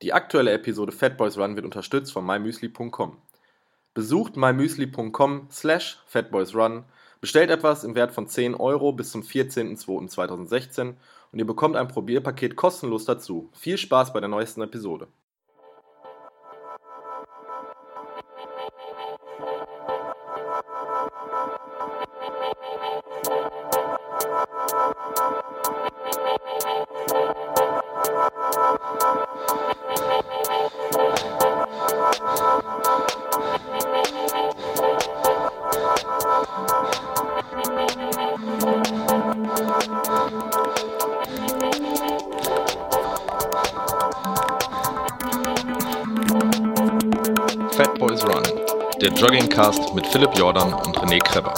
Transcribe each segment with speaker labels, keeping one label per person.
Speaker 1: Die aktuelle Episode Fatboys Run wird unterstützt von mymüsli.com. Besucht mymüsli.com slash fatboysrun, bestellt etwas im Wert von 10 Euro bis zum 14.02.2016 und ihr bekommt ein Probierpaket kostenlos dazu. Viel Spaß bei der neuesten Episode. Jordan und René Kreber.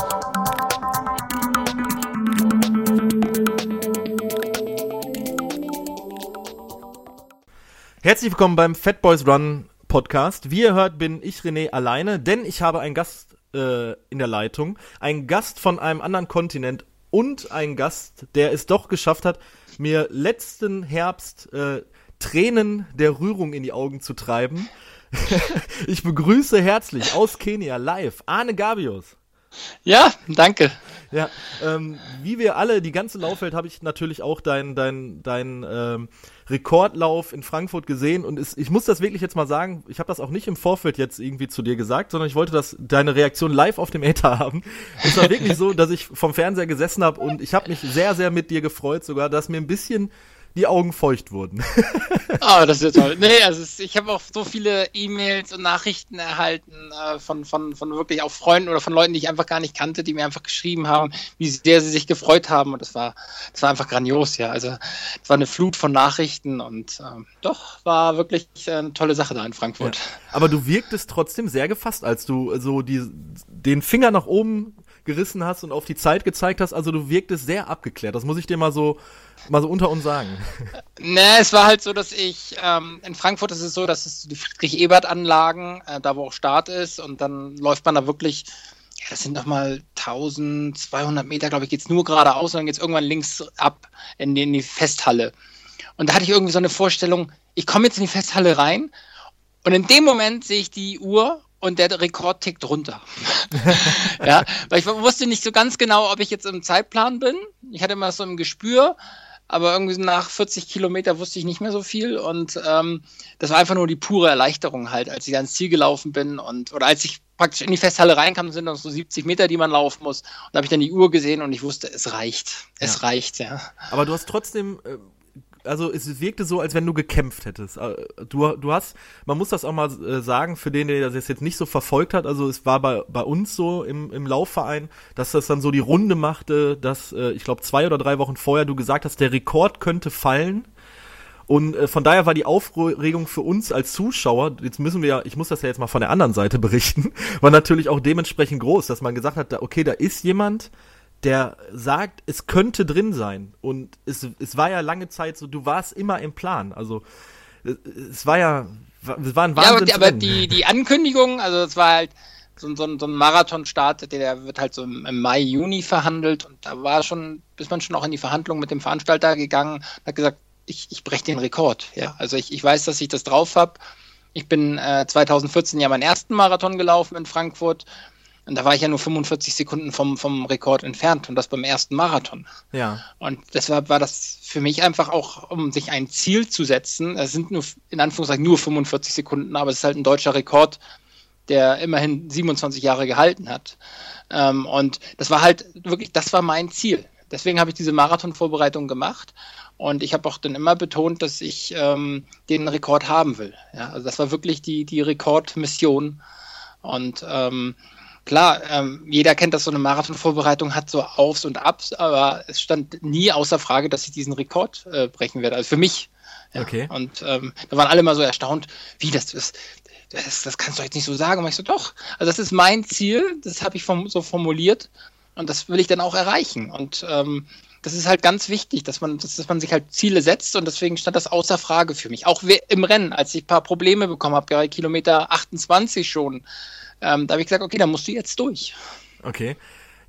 Speaker 2: Herzlich willkommen beim Fat Boys Run Podcast. Wie ihr hört, bin ich René alleine, denn ich habe einen Gast äh, in der Leitung. Einen Gast von einem anderen Kontinent und einen Gast, der es doch geschafft hat, mir letzten Herbst äh, Tränen der Rührung in die Augen zu treiben. ich begrüße herzlich aus Kenia live Arne Gabius.
Speaker 3: Ja, danke.
Speaker 2: Ja, ähm, wie wir alle, die ganze Laufwelt, habe ich natürlich auch deinen dein, dein, ähm, Rekordlauf in Frankfurt gesehen und es, ich muss das wirklich jetzt mal sagen, ich habe das auch nicht im Vorfeld jetzt irgendwie zu dir gesagt, sondern ich wollte das deine Reaktion live auf dem Ether haben. Es war wirklich so, dass ich vom Fernseher gesessen habe und ich habe mich sehr, sehr mit dir gefreut, sogar, dass mir ein bisschen die Augen feucht wurden.
Speaker 3: Ah, oh, das ist ja toll. Nee, also ich habe auch so viele E-Mails und Nachrichten erhalten äh, von, von, von wirklich auch Freunden oder von Leuten, die ich einfach gar nicht kannte, die mir einfach geschrieben haben, wie sehr sie sich gefreut haben. Und das war, das war einfach grandios, ja. Also es war eine Flut von Nachrichten und äh, doch, war wirklich eine tolle Sache da in Frankfurt. Ja.
Speaker 2: Aber du wirktest trotzdem sehr gefasst, als du so die, den Finger nach oben gerissen hast und auf die Zeit gezeigt hast. Also du wirktest sehr abgeklärt. Das muss ich dir mal so mal so unter uns sagen.
Speaker 3: Ne, es war halt so, dass ich ähm, in Frankfurt ist es so, dass es die Friedrich-Ebert-Anlagen, äh, da wo auch Start ist, und dann läuft man da wirklich, das sind nochmal 1200 Meter, glaube ich, geht es nur geradeaus und dann geht es irgendwann links ab in die, in die Festhalle. Und da hatte ich irgendwie so eine Vorstellung, ich komme jetzt in die Festhalle rein und in dem Moment sehe ich die Uhr und der Rekord tickt runter. ja, weil ich wusste nicht so ganz genau, ob ich jetzt im Zeitplan bin. Ich hatte immer so ein Gespür, aber irgendwie nach 40 Kilometer wusste ich nicht mehr so viel und ähm, das war einfach nur die pure Erleichterung halt, als ich ans Ziel gelaufen bin und oder als ich praktisch in die Festhalle reinkam, sind noch so 70 Meter, die man laufen muss und da habe ich dann die Uhr gesehen und ich wusste, es reicht, es ja. reicht, ja.
Speaker 2: Aber du hast trotzdem äh also es wirkte so, als wenn du gekämpft hättest. Äh, du, du hast, man muss das auch mal äh, sagen, für den, der das jetzt nicht so verfolgt hat, also es war bei, bei uns so im, im Laufverein, dass das dann so die Runde machte, dass äh, ich glaube zwei oder drei Wochen vorher du gesagt hast, der Rekord könnte fallen. Und von daher war die Aufregung für uns als Zuschauer, jetzt müssen wir ja, ich muss das ja jetzt mal von der anderen Seite berichten, war natürlich auch dementsprechend groß, dass man gesagt hat, okay, da ist jemand, der sagt, es könnte drin sein. Und es, es war ja lange Zeit so, du warst immer im Plan. Also es war ja, es war ein Wahnsinn.
Speaker 3: Ja, aber, aber die, die Ankündigung, also es war halt so, so, so ein Marathonstart, der wird halt so im, im, Mai, Juni verhandelt und da war schon, ist man schon auch in die Verhandlung mit dem Veranstalter gegangen hat gesagt, ich, ich breche den Rekord. Ja, also ich, ich weiß, dass ich das drauf habe. Ich bin äh, 2014 ja meinen ersten Marathon gelaufen in Frankfurt und da war ich ja nur 45 Sekunden vom, vom Rekord entfernt und das beim ersten Marathon.
Speaker 2: Ja.
Speaker 3: Und deshalb war das für mich einfach auch, um sich ein Ziel zu setzen. Es sind nur, in Anführungszeichen, nur 45 Sekunden, aber es ist halt ein deutscher Rekord, der immerhin 27 Jahre gehalten hat. Ähm, und das war halt wirklich, das war mein Ziel. Deswegen habe ich diese Marathon-Vorbereitung gemacht. Und ich habe auch dann immer betont, dass ich ähm, den Rekord haben will. Ja, also das war wirklich die, die Rekordmission. Und ähm, klar, ähm, jeder kennt, dass so eine Marathonvorbereitung hat so Aufs und Abs, aber es stand nie außer Frage, dass ich diesen Rekord äh, brechen werde. Also für mich.
Speaker 2: Ja. Okay.
Speaker 3: Und ähm, da waren alle mal so erstaunt, wie das ist. Das, das kannst du jetzt nicht so sagen. Und ich so, doch. Also das ist mein Ziel, das habe ich vom, so formuliert und das will ich dann auch erreichen. Und ähm, das ist halt ganz wichtig, dass man, dass, dass man sich halt Ziele setzt und deswegen stand das außer Frage für mich. Auch im Rennen, als ich ein paar Probleme bekommen habe, bei Kilometer 28 schon, ähm, da habe ich gesagt, okay, da musst du jetzt durch.
Speaker 2: Okay.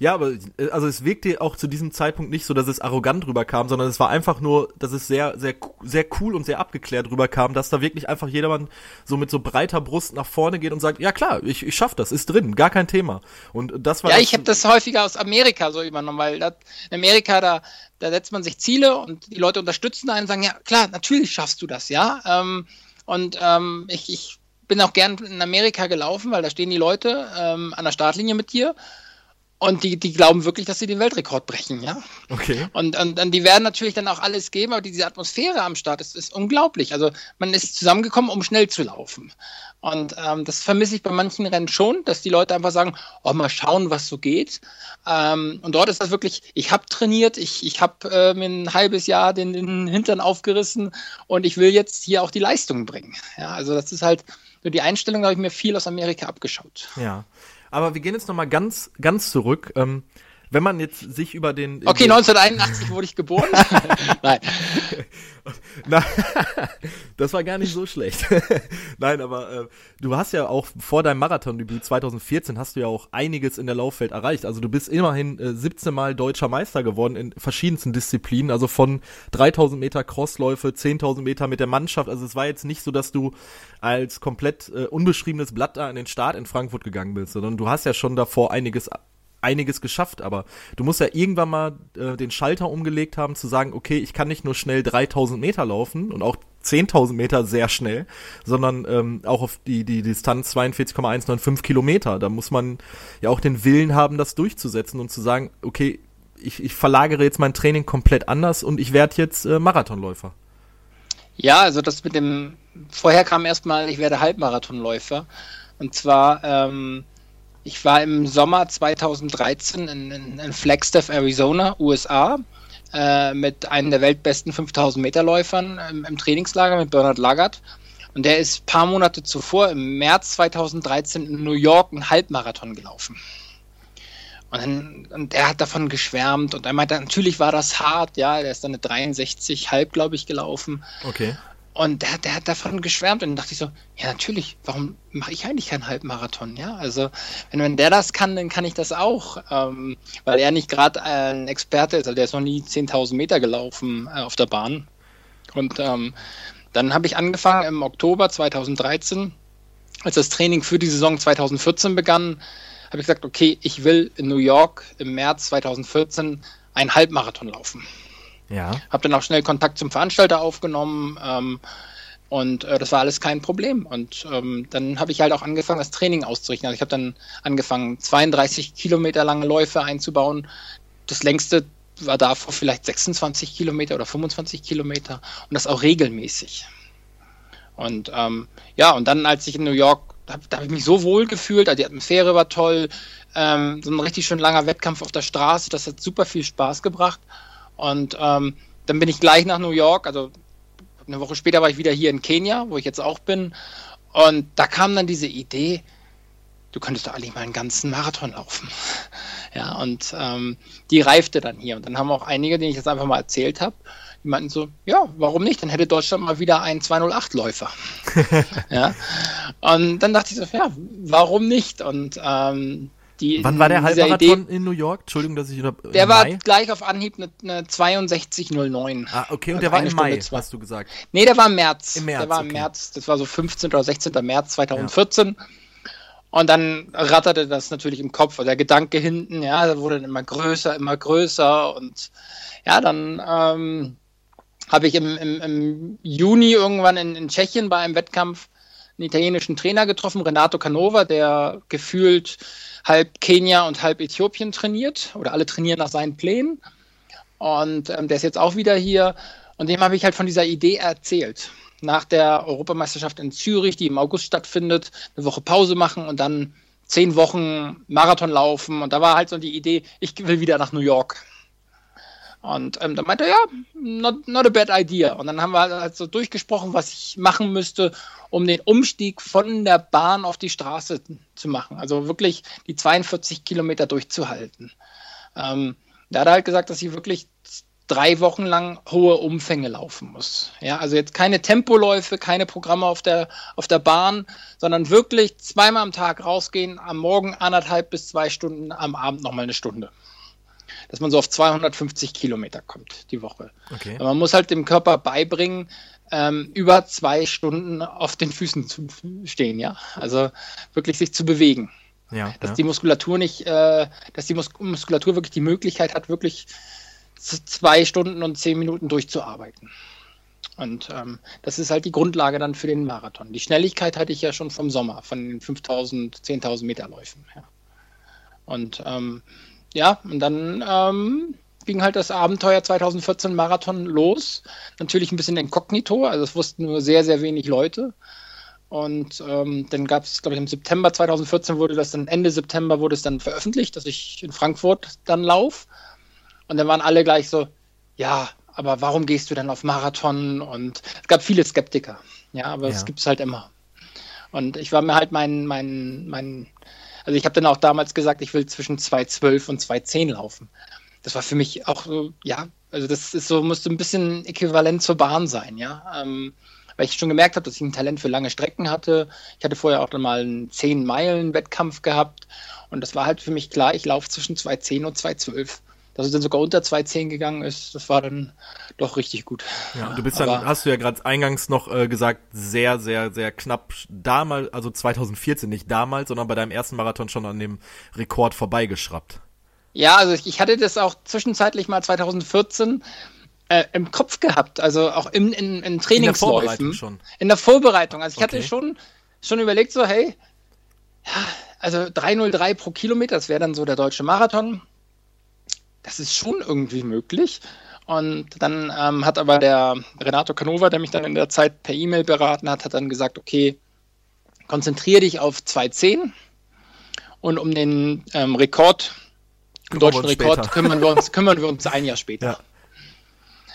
Speaker 2: Ja, aber äh, also es wirkte auch zu diesem Zeitpunkt nicht so, dass es arrogant rüberkam, sondern es war einfach nur, dass es sehr, sehr, sehr cool und sehr abgeklärt rüberkam, dass da wirklich einfach jedermann so mit so breiter Brust nach vorne geht und sagt, ja klar, ich, ich schaff das, ist drin, gar kein Thema. Und das war.
Speaker 3: Ja, ich habe das häufiger aus Amerika so übernommen, weil das, in Amerika da, da setzt man sich Ziele und die Leute unterstützen einen und sagen, ja klar, natürlich schaffst du das, ja. Ähm, und ähm, ich, ich bin auch gern in Amerika gelaufen, weil da stehen die Leute ähm, an der Startlinie mit dir und die, die glauben wirklich, dass sie den Weltrekord brechen, ja.
Speaker 2: Okay.
Speaker 3: Und, und, und die werden natürlich dann auch alles geben, aber diese Atmosphäre am Start ist, ist unglaublich. Also man ist zusammengekommen, um schnell zu laufen. Und ähm, das vermisse ich bei manchen Rennen schon, dass die Leute einfach sagen, oh, mal schauen, was so geht. Ähm, und dort ist das wirklich, ich habe trainiert, ich, ich habe äh, mir ein halbes Jahr den, den Hintern aufgerissen und ich will jetzt hier auch die Leistung bringen. Ja, also das ist halt, so die Einstellung habe ich mir viel aus Amerika abgeschaut.
Speaker 2: Ja. Aber wir gehen jetzt nochmal ganz, ganz zurück. Ähm, wenn man jetzt sich über den.
Speaker 3: Okay, 1981 wurde ich geboren. Nein.
Speaker 2: Na, das war gar nicht so schlecht. Nein, aber äh, du hast ja auch vor deinem Marathondebüt 2014 hast du ja auch einiges in der Laufwelt erreicht. Also du bist immerhin äh, 17 Mal deutscher Meister geworden in verschiedensten Disziplinen. Also von 3000 Meter Crossläufe, 10.000 Meter mit der Mannschaft. Also es war jetzt nicht so, dass du als komplett äh, unbeschriebenes Blatt da an den Start in Frankfurt gegangen bist, sondern du hast ja schon davor einiges einiges geschafft, aber du musst ja irgendwann mal äh, den Schalter umgelegt haben, zu sagen, okay, ich kann nicht nur schnell 3000 Meter laufen und auch 10.000 Meter sehr schnell, sondern ähm, auch auf die, die Distanz 42,195 Kilometer. Da muss man ja auch den Willen haben, das durchzusetzen und zu sagen, okay, ich, ich verlagere jetzt mein Training komplett anders und ich werde jetzt äh, Marathonläufer.
Speaker 3: Ja, also das mit dem, vorher kam erstmal, ich werde Halbmarathonläufer. Und zwar, ähm, ich war im Sommer 2013 in, in, in Flagstaff, Arizona, USA, äh, mit einem der weltbesten 5000 Meter Läufern im, im, Trainingslager mit Bernard Laggard. Und der ist ein paar Monate zuvor, im März 2013, in New York einen Halbmarathon gelaufen. Und, dann, und er hat davon geschwärmt und er meinte, natürlich war das hart, ja, der ist dann eine 63 halb, glaube ich, gelaufen.
Speaker 2: Okay.
Speaker 3: Und der, der hat davon geschwärmt und dachte ich so, ja natürlich, warum mache ich eigentlich keinen Halbmarathon? Ja, also wenn, wenn der das kann, dann kann ich das auch, ähm, weil er nicht gerade ein Experte ist, also der ist noch nie 10.000 Meter gelaufen äh, auf der Bahn. Und ähm, dann habe ich angefangen im Oktober 2013, als das Training für die Saison 2014 begann, habe ich gesagt, okay, ich will in New York im März 2014 einen Halbmarathon laufen.
Speaker 2: Ja.
Speaker 3: Habe dann auch schnell Kontakt zum Veranstalter aufgenommen ähm, und äh, das war alles kein Problem. Und ähm, dann habe ich halt auch angefangen, das Training auszurichten. Also ich habe dann angefangen, 32 Kilometer lange Läufe einzubauen. Das längste war davor vielleicht 26 Kilometer oder 25 Kilometer und das auch regelmäßig. Und ähm, ja, und dann, als ich in New York, da, da habe ich mich so wohl gefühlt, also die Atmosphäre war toll, ähm, so ein richtig schön langer Wettkampf auf der Straße, das hat super viel Spaß gebracht. Und ähm, dann bin ich gleich nach New York, also eine Woche später war ich wieder hier in Kenia, wo ich jetzt auch bin. Und da kam dann diese Idee, du könntest doch eigentlich mal einen ganzen Marathon laufen. Ja, und ähm, die reifte dann hier. Und dann haben auch einige, denen ich jetzt einfach mal erzählt habe, die meinten so, ja, warum nicht? Dann hätte Deutschland mal wieder einen 208-Läufer. ja. Und dann dachte ich so, ja, warum nicht? Und ähm, die,
Speaker 2: Wann war der Halbmarathon in New York? Entschuldigung, dass ich
Speaker 3: wieder. Der war Mai? gleich auf Anhieb eine, eine 62,09.
Speaker 2: Ah, okay, und also der war im Mai, zwei. hast du gesagt.
Speaker 3: Nee, der war im März.
Speaker 2: Im März.
Speaker 3: Der war okay. im März, das war so 15. oder 16. März 2014. Ja. Und dann ratterte das natürlich im Kopf, der Gedanke hinten, ja, der wurde dann immer größer, immer größer. Und ja, dann ähm, habe ich im, im, im, Juni irgendwann in, in Tschechien bei einem Wettkampf einen italienischen Trainer getroffen, Renato Canova, der gefühlt halb Kenia und halb Äthiopien trainiert oder alle trainieren nach seinen Plänen. Und ähm, der ist jetzt auch wieder hier. Und dem habe ich halt von dieser Idee erzählt. Nach der Europameisterschaft in Zürich, die im August stattfindet, eine Woche Pause machen und dann zehn Wochen Marathon laufen. Und da war halt so die Idee, ich will wieder nach New York. Und ähm, dann meinte er, ja, not, not a bad idea. Und dann haben wir halt so durchgesprochen, was ich machen müsste, um den Umstieg von der Bahn auf die Straße zu machen. Also wirklich die 42 Kilometer durchzuhalten. Ähm, da hat er halt gesagt, dass ich wirklich drei Wochen lang hohe Umfänge laufen muss. Ja, also jetzt keine Tempoläufe, keine Programme auf der, auf der Bahn, sondern wirklich zweimal am Tag rausgehen, am Morgen anderthalb bis zwei Stunden, am Abend nochmal eine Stunde. Dass man so auf 250 Kilometer kommt die Woche. Okay. Man muss halt dem Körper beibringen, ähm, über zwei Stunden auf den Füßen zu stehen, ja. Also wirklich sich zu bewegen. Ja, dass ja. die Muskulatur nicht, äh, dass die Mus Muskulatur wirklich die Möglichkeit hat, wirklich zwei Stunden und zehn Minuten durchzuarbeiten. Und ähm, das ist halt die Grundlage dann für den Marathon. Die Schnelligkeit hatte ich ja schon vom Sommer, von den 5000, 10.000 Meter Läufen. Ja. Und ähm, ja, und dann ähm, ging halt das Abenteuer 2014 Marathon los. Natürlich ein bisschen inkognito, also es wussten nur sehr, sehr wenig Leute. Und ähm, dann gab es, glaube ich, im September 2014 wurde das dann, Ende September wurde es dann veröffentlicht, dass ich in Frankfurt dann laufe. Und dann waren alle gleich so, ja, aber warum gehst du dann auf Marathon? Und es gab viele Skeptiker, ja, aber es gibt es halt immer. Und ich war mir halt mein, mein, mein, also ich habe dann auch damals gesagt, ich will zwischen 2,12 und 2,10 laufen. Das war für mich auch so, ja, also das ist so, musste ein bisschen äquivalent zur Bahn sein, ja. Ähm, weil ich schon gemerkt habe, dass ich ein Talent für lange Strecken hatte. Ich hatte vorher auch dann mal einen 10-Meilen-Wettkampf gehabt und das war halt für mich klar, ich laufe zwischen 2,10 und 2,12 dass es dann sogar unter 2,10 gegangen ist, das war dann doch richtig gut.
Speaker 2: Ja, du bist dann, Aber, hast du ja gerade eingangs noch äh, gesagt, sehr, sehr, sehr knapp damals, also 2014, nicht damals, sondern bei deinem ersten Marathon schon an dem Rekord vorbeigeschraubt.
Speaker 3: Ja, also ich, ich hatte das auch zwischenzeitlich mal 2014 äh, im Kopf gehabt, also auch im, in, in Trainingsläufen. In der Vorbereitung schon. In der Vorbereitung. Also ich okay. hatte schon, schon überlegt, so, hey, ja, also 303 pro Kilometer, das wäre dann so der deutsche Marathon das ist schon irgendwie möglich. Und dann ähm, hat aber der Renato Canova, der mich dann in der Zeit per E-Mail beraten hat, hat dann gesagt, okay, konzentriere dich auf 2.10 und um den ähm, Rekord, den deutschen Rekord, kümmern wir, uns, kümmern wir uns ein Jahr später. Ja.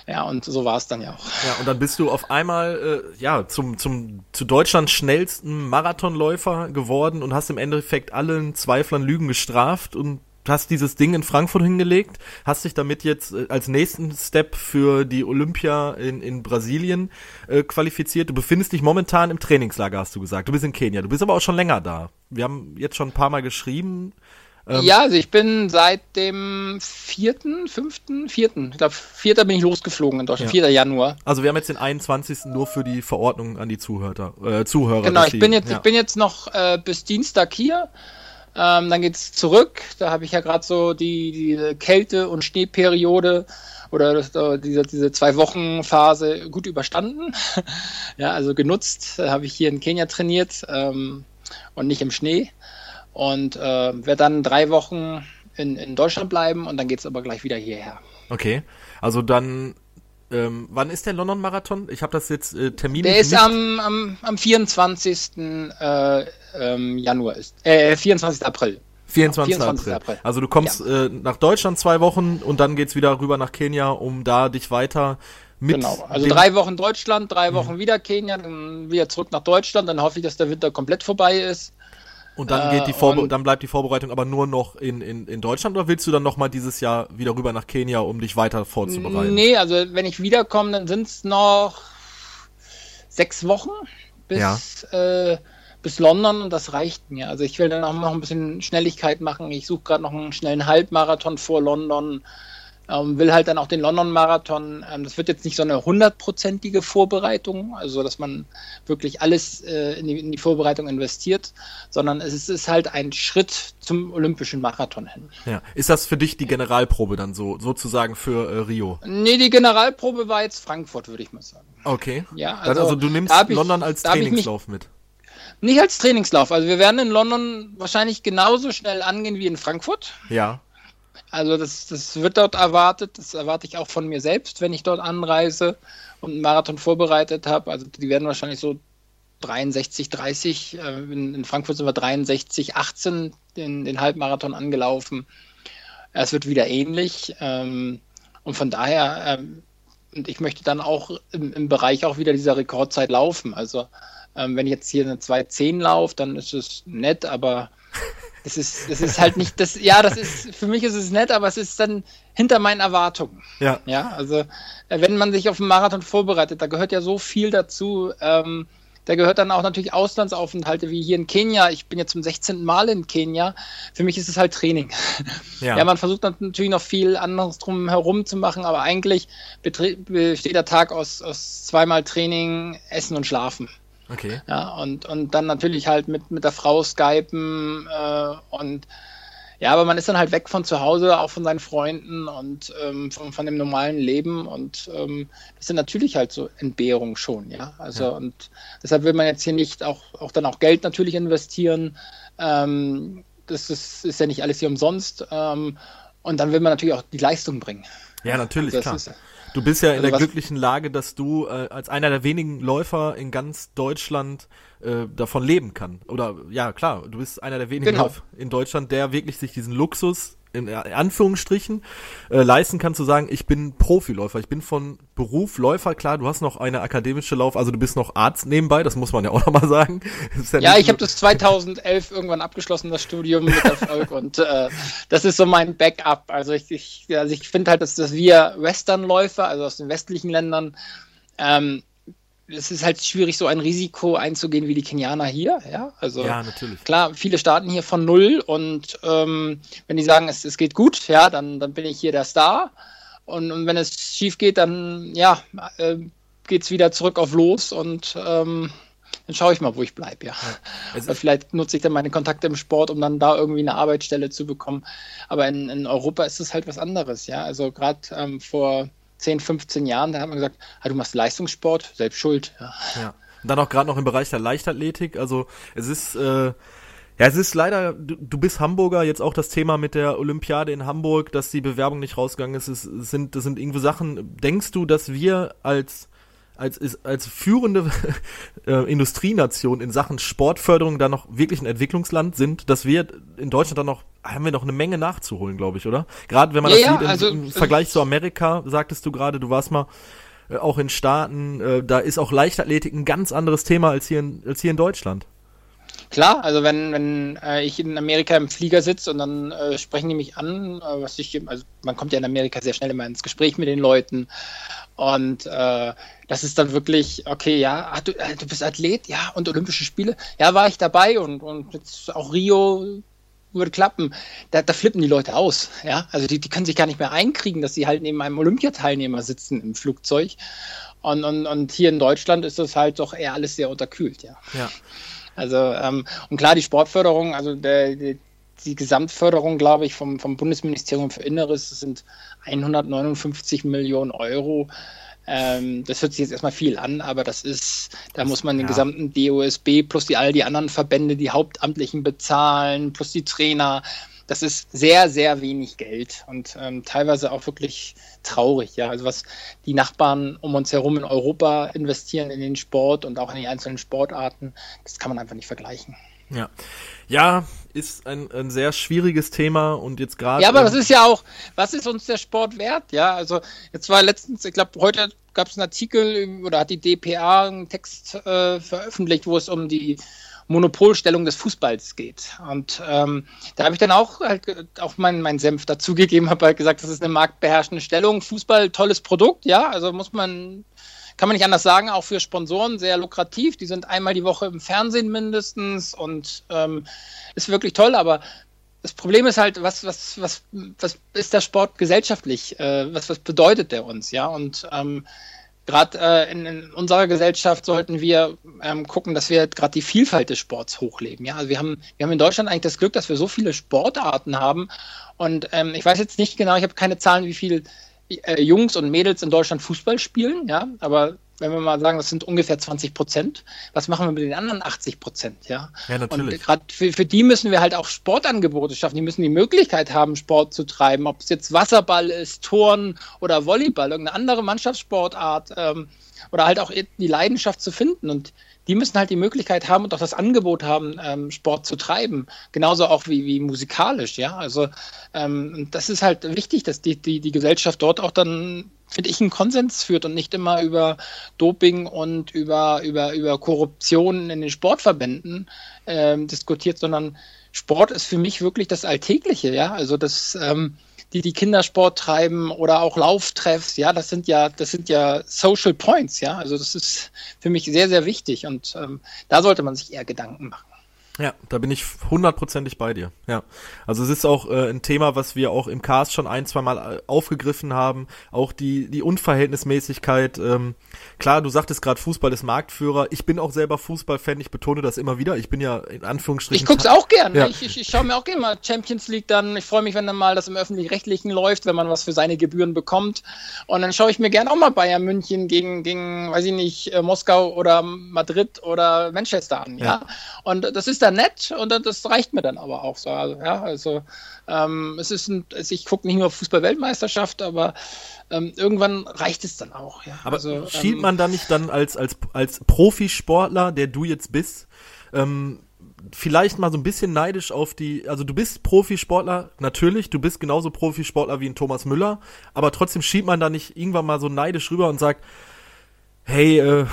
Speaker 3: Ja, und so war es dann ja auch.
Speaker 2: Ja, und dann bist du auf einmal äh, ja zum zum zu Deutschlands schnellsten Marathonläufer geworden und hast im Endeffekt allen Zweiflern Lügen gestraft und hast dieses Ding in Frankfurt hingelegt, hast dich damit jetzt äh, als nächsten Step für die Olympia in, in Brasilien äh, qualifiziert. Du befindest dich momentan im Trainingslager, hast du gesagt. Du bist in Kenia. Du bist aber auch schon länger da. Wir haben jetzt schon ein paar Mal geschrieben.
Speaker 3: Ähm, ja, also ich bin seit dem vierten, fünften, vierten, ich glaube, vierter bin ich losgeflogen in Deutschland, ja. 4. Januar.
Speaker 2: Also wir haben jetzt den 21. nur für die Verordnung an die Zuhörer. Äh, Zuhörer
Speaker 3: genau, ich bin jetzt, ja. ich bin jetzt noch äh, bis Dienstag hier. Ähm, dann geht es zurück. Da habe ich ja gerade so die, die Kälte- und Schneeperiode oder das, äh, diese, diese zwei Wochen Phase gut überstanden. ja, also genutzt. Da habe ich hier in Kenia trainiert ähm, und nicht im Schnee. Und äh, werde dann drei Wochen in, in Deutschland bleiben und dann geht es aber gleich wieder hierher.
Speaker 2: Okay, also dann ähm, wann ist der London-Marathon? Ich habe das jetzt äh, Termin.
Speaker 3: Der ist am, am, am 24. Äh, ähm, Januar ist. Äh, 24. April.
Speaker 2: 24. 24. April. Also du kommst ja. äh, nach Deutschland zwei Wochen und dann geht's wieder rüber nach Kenia, um da dich weiter mit.
Speaker 3: Genau. Also drei Wochen Deutschland, drei Wochen mhm. wieder Kenia, dann wieder zurück nach Deutschland. Dann hoffe ich, dass der Winter komplett vorbei ist.
Speaker 2: Und dann geht die äh, Vorbe dann bleibt die Vorbereitung aber nur noch in, in, in Deutschland oder willst du dann nochmal dieses Jahr wieder rüber nach Kenia, um dich weiter vorzubereiten?
Speaker 3: Nee, also wenn ich wiederkomme, dann sind es noch sechs Wochen bis, ja. äh, bis London und das reicht mir. Also ich will dann auch noch ein bisschen Schnelligkeit machen. Ich suche gerade noch einen schnellen Halbmarathon vor London. Ähm, will halt dann auch den London-Marathon. Ähm, das wird jetzt nicht so eine hundertprozentige Vorbereitung, also dass man wirklich alles äh, in, die, in, die, Vorbereitung investiert, sondern es ist, ist, halt ein Schritt zum olympischen Marathon hin.
Speaker 2: Ja, ist das für dich die Generalprobe dann so sozusagen für äh, Rio?
Speaker 3: Nee, die Generalprobe war jetzt Frankfurt, würde ich mal sagen.
Speaker 2: Okay.
Speaker 3: Ja, also,
Speaker 2: also du nimmst London als Trainingslauf mit.
Speaker 3: Nicht als Trainingslauf. Also wir werden in London wahrscheinlich genauso schnell angehen wie in Frankfurt.
Speaker 2: Ja.
Speaker 3: Also das, das wird dort erwartet, das erwarte ich auch von mir selbst, wenn ich dort anreise und einen Marathon vorbereitet habe. Also die werden wahrscheinlich so 63, 30, äh, in, in, Frankfurt sind wir 63, 18 den, den Halbmarathon angelaufen. Es wird wieder ähnlich. Ähm, und von daher, ähm, und ich möchte dann auch im, im, Bereich auch wieder dieser Rekordzeit laufen. Also ähm, wenn ich jetzt hier eine 2.10 laufe, dann ist es nett, aber Das ist, das ist halt nicht das, ja, das ist, für mich ist es nett, aber es ist dann hinter meinen Erwartungen.
Speaker 2: Ja.
Speaker 3: Ja, also äh, wenn man sich auf einen Marathon vorbereitet, da gehört ja so viel dazu. Ähm, da gehört dann auch natürlich Auslandsaufenthalte wie hier in Kenia. Ich bin jetzt zum 16. Mal in Kenia. Für mich ist es halt Training.
Speaker 2: Ja.
Speaker 3: Ja, man versucht natürlich noch viel anderes drum herum zu machen, aber eigentlich besteht der Tag aus, aus zweimal Training, Essen und Schlafen.
Speaker 2: Okay.
Speaker 3: Ja, und, und dann natürlich halt mit, mit der Frau skypen äh, und ja, aber man ist dann halt weg von zu Hause, auch von seinen Freunden und ähm, von, von dem normalen Leben und ähm, das sind natürlich halt so Entbehrungen schon, ja. Also
Speaker 2: Ja.
Speaker 3: und deshalb will man jetzt hier nicht auch, auch dann auch Geld natürlich investieren. Ähm, das ist, ist ja nicht alles hier umsonst. Ähm, und dann will man natürlich auch die Leistung bringen.
Speaker 2: Ja, natürlich,
Speaker 3: Das
Speaker 2: klar.
Speaker 3: ist-
Speaker 2: Du bist ja in
Speaker 3: Also
Speaker 2: der glücklichen Lage, dass du äh, als einer der wenigen Läufer in ganz Deutschland äh, davon leben kann. Oder ja, klar, du bist einer der wenigen
Speaker 3: Genau.
Speaker 2: Läufer in Deutschland, der wirklich sich diesen Luxus in Anführungsstrichen äh, leisten kann zu sagen, ich bin Profiläufer, ich bin von Beruf Läufer, klar, du hast noch eine akademische Lauf, also du bist noch Arzt nebenbei, das muss man ja auch nochmal sagen.
Speaker 3: Ja,
Speaker 2: nicht
Speaker 3: ich habe das 2011 irgendwann abgeschlossen, das Studium mit Erfolg und äh, das ist so mein Backup. Also ich, ich, also ich finde halt, dass, dass wir Westernläufer, also aus den westlichen Ländern, ähm, es ist halt schwierig, so ein Risiko einzugehen wie die Kenianer hier. Ja, also
Speaker 2: Ja, natürlich.
Speaker 3: klar, viele starten hier von null und ähm, wenn die sagen, es, es geht gut, ja, dann, dann bin ich hier der Star. Und, und wenn es schief geht, dann ja, äh, geht es wieder zurück auf los und ähm, dann schaue ich mal, wo ich bleibe, ja. Oder
Speaker 2: ist,
Speaker 3: vielleicht nutze ich dann meine Kontakte im Sport, um dann da irgendwie eine Arbeitsstelle zu bekommen. Aber in, in Europa ist es halt was anderes, ja. Also gerade ähm, vor 10, 15 Jahren, da hat man gesagt, ah, du machst Leistungssport, selbst schuld. Ja.
Speaker 2: Ja. Und dann auch gerade noch im Bereich der Leichtathletik. Also es ist, äh, ja, es ist leider, du, du bist Hamburger, jetzt auch das Thema mit der Olympiade in Hamburg, dass die Bewerbung nicht rausgegangen ist. Es sind, das sind irgendwo Sachen. Denkst du, dass wir als als, als führende äh, Industrienation in Sachen Sportförderung da noch wirklich ein Entwicklungsland sind, dass wir in Deutschland dann noch, haben wir noch eine Menge nachzuholen, glaube ich, oder? Gerade wenn man
Speaker 3: Ja,
Speaker 2: das sieht im,
Speaker 3: also-
Speaker 2: im Vergleich zu Amerika, sagtest du gerade, du warst mal äh, auch in Staaten, äh, da ist auch Leichtathletik ein ganz anderes Thema als hier in, als hier in Deutschland.
Speaker 3: Klar, also wenn, wenn äh, ich in Amerika im Flieger sitze und dann äh, sprechen die mich an, äh, was ich, also man kommt ja in Amerika sehr schnell immer ins Gespräch mit den Leuten. Und äh, das ist dann wirklich, okay, ja, ach, du, äh, du bist Athlet, ja, und Olympische Spiele, ja, war ich dabei und, und jetzt auch Rio würde klappen, da, da flippen die Leute aus, ja, also die, die können sich gar nicht mehr einkriegen, dass sie halt neben einem Olympiateilnehmer sitzen im Flugzeug. Und, und, und hier in Deutschland ist das halt doch eher alles sehr unterkühlt, ja.
Speaker 2: Ja.
Speaker 3: Also, ähm, und klar, die Sportförderung, also der, die, die Gesamtförderung, glaube ich, vom, vom Bundesministerium für Inneres das sind 159 Millionen Euro. Ähm, das hört sich jetzt erstmal viel an, aber das ist, da muss man den
Speaker 2: ja.
Speaker 3: gesamten DOSB plus die all die anderen Verbände, die Hauptamtlichen bezahlen, plus die Trainer. Das ist sehr, sehr wenig Geld und ähm, teilweise auch wirklich traurig. Ja, also was die Nachbarn um uns herum in Europa investieren in den Sport und auch in die einzelnen Sportarten, das kann man einfach nicht vergleichen.
Speaker 2: Ja. Ja, ist ein, ein sehr schwieriges Thema und jetzt gerade.
Speaker 3: Ja, aber das ist ja auch, was ist uns der Sport wert? Ja, also jetzt war letztens, ich glaube, heute gab es einen Artikel oder hat die DPA einen Text äh, veröffentlicht, wo es um die Monopolstellung des Fußballs geht. Und ähm, da habe ich dann auch halt auch meinen mein Senf dazugegeben, habe halt gesagt, das ist eine marktbeherrschende Stellung. Fußball, tolles Produkt, ja, also muss man, kann man nicht anders sagen, auch für Sponsoren sehr lukrativ. Die sind einmal die Woche im Fernsehen mindestens und ähm, ist wirklich toll, aber das Problem ist halt, was, was, was, was ist der Sport gesellschaftlich? Äh, was, was bedeutet der uns? Ja, und ähm, gerade äh, in, in unserer Gesellschaft sollten wir ähm, gucken, dass wir gerade die Vielfalt des Sports hochleben. Ja, also wir haben, wir haben in Deutschland eigentlich das Glück, dass wir so viele Sportarten haben. Und ähm, ich weiß jetzt nicht genau, ich habe keine Zahlen, wie viele äh, Jungs und Mädels in Deutschland Fußball spielen, ja, aber wenn wir mal sagen, das sind ungefähr 20 Prozent, was machen wir mit den anderen 80 Prozent, ja?
Speaker 2: Ja, natürlich.
Speaker 3: Und gerade für, für die müssen wir halt auch Sportangebote schaffen. Die müssen die Möglichkeit haben, Sport zu treiben. Ob es jetzt Wasserball ist, Turnen oder Volleyball, irgendeine andere Mannschaftssportart ähm, oder halt auch die Leidenschaft zu finden. Und die müssen halt die Möglichkeit haben und auch das Angebot haben, ähm, Sport zu treiben. Genauso auch wie, wie musikalisch, ja. Also ähm, das ist halt wichtig, dass die, die, die Gesellschaft dort auch dann finde ich, einen Konsens führt und nicht immer über Doping und über, über, über Korruption in den Sportverbänden ähm, diskutiert, sondern Sport ist für mich wirklich das Alltägliche, ja. Also das, ähm, die die Kindersport treiben oder auch Lauftreffs, ja, das sind ja, das sind ja Social Points, ja. Also das ist für mich sehr, sehr wichtig und ähm, da sollte man sich eher Gedanken machen.
Speaker 2: Ja, da bin ich hundertprozentig bei dir. Ja, also es ist auch äh, ein Thema, was wir auch im Cast schon ein, zwei Mal äh, aufgegriffen haben. Auch die die Unverhältnismäßigkeit. Ähm, klar, du sagtest gerade, Fußball ist Marktführer. Ich bin auch selber Fußballfan. Ich betone das immer wieder. Ich bin ja in Anführungsstrichen.
Speaker 3: Ich guck's auch gern. Ja. Ich, ich, ich schaue mir auch gerne mal Champions League dann. Ich freue mich, wenn dann mal das im öffentlich-rechtlichen läuft, wenn man was für seine Gebühren bekommt. Und dann schaue ich mir gern auch mal Bayern München gegen gegen, weiß ich nicht, äh, Moskau oder Madrid oder Manchester an. Ja. ja. Und das ist da nett und das reicht mir dann aber auch so. Also, ja, also ähm, es ist ein, also ich gucke nicht nur Fußball-Weltmeisterschaft, aber ähm, irgendwann reicht es dann auch. Ja.
Speaker 2: Aber
Speaker 3: also,
Speaker 2: schielt ähm, man da nicht dann als, als, als Profisportler, der du jetzt bist, ähm, vielleicht mal so ein bisschen neidisch auf die, also du bist Profisportler, natürlich, du bist genauso Profisportler wie ein Thomas Müller, aber trotzdem schiebt man da nicht irgendwann mal so neidisch rüber und sagt, hey, äh,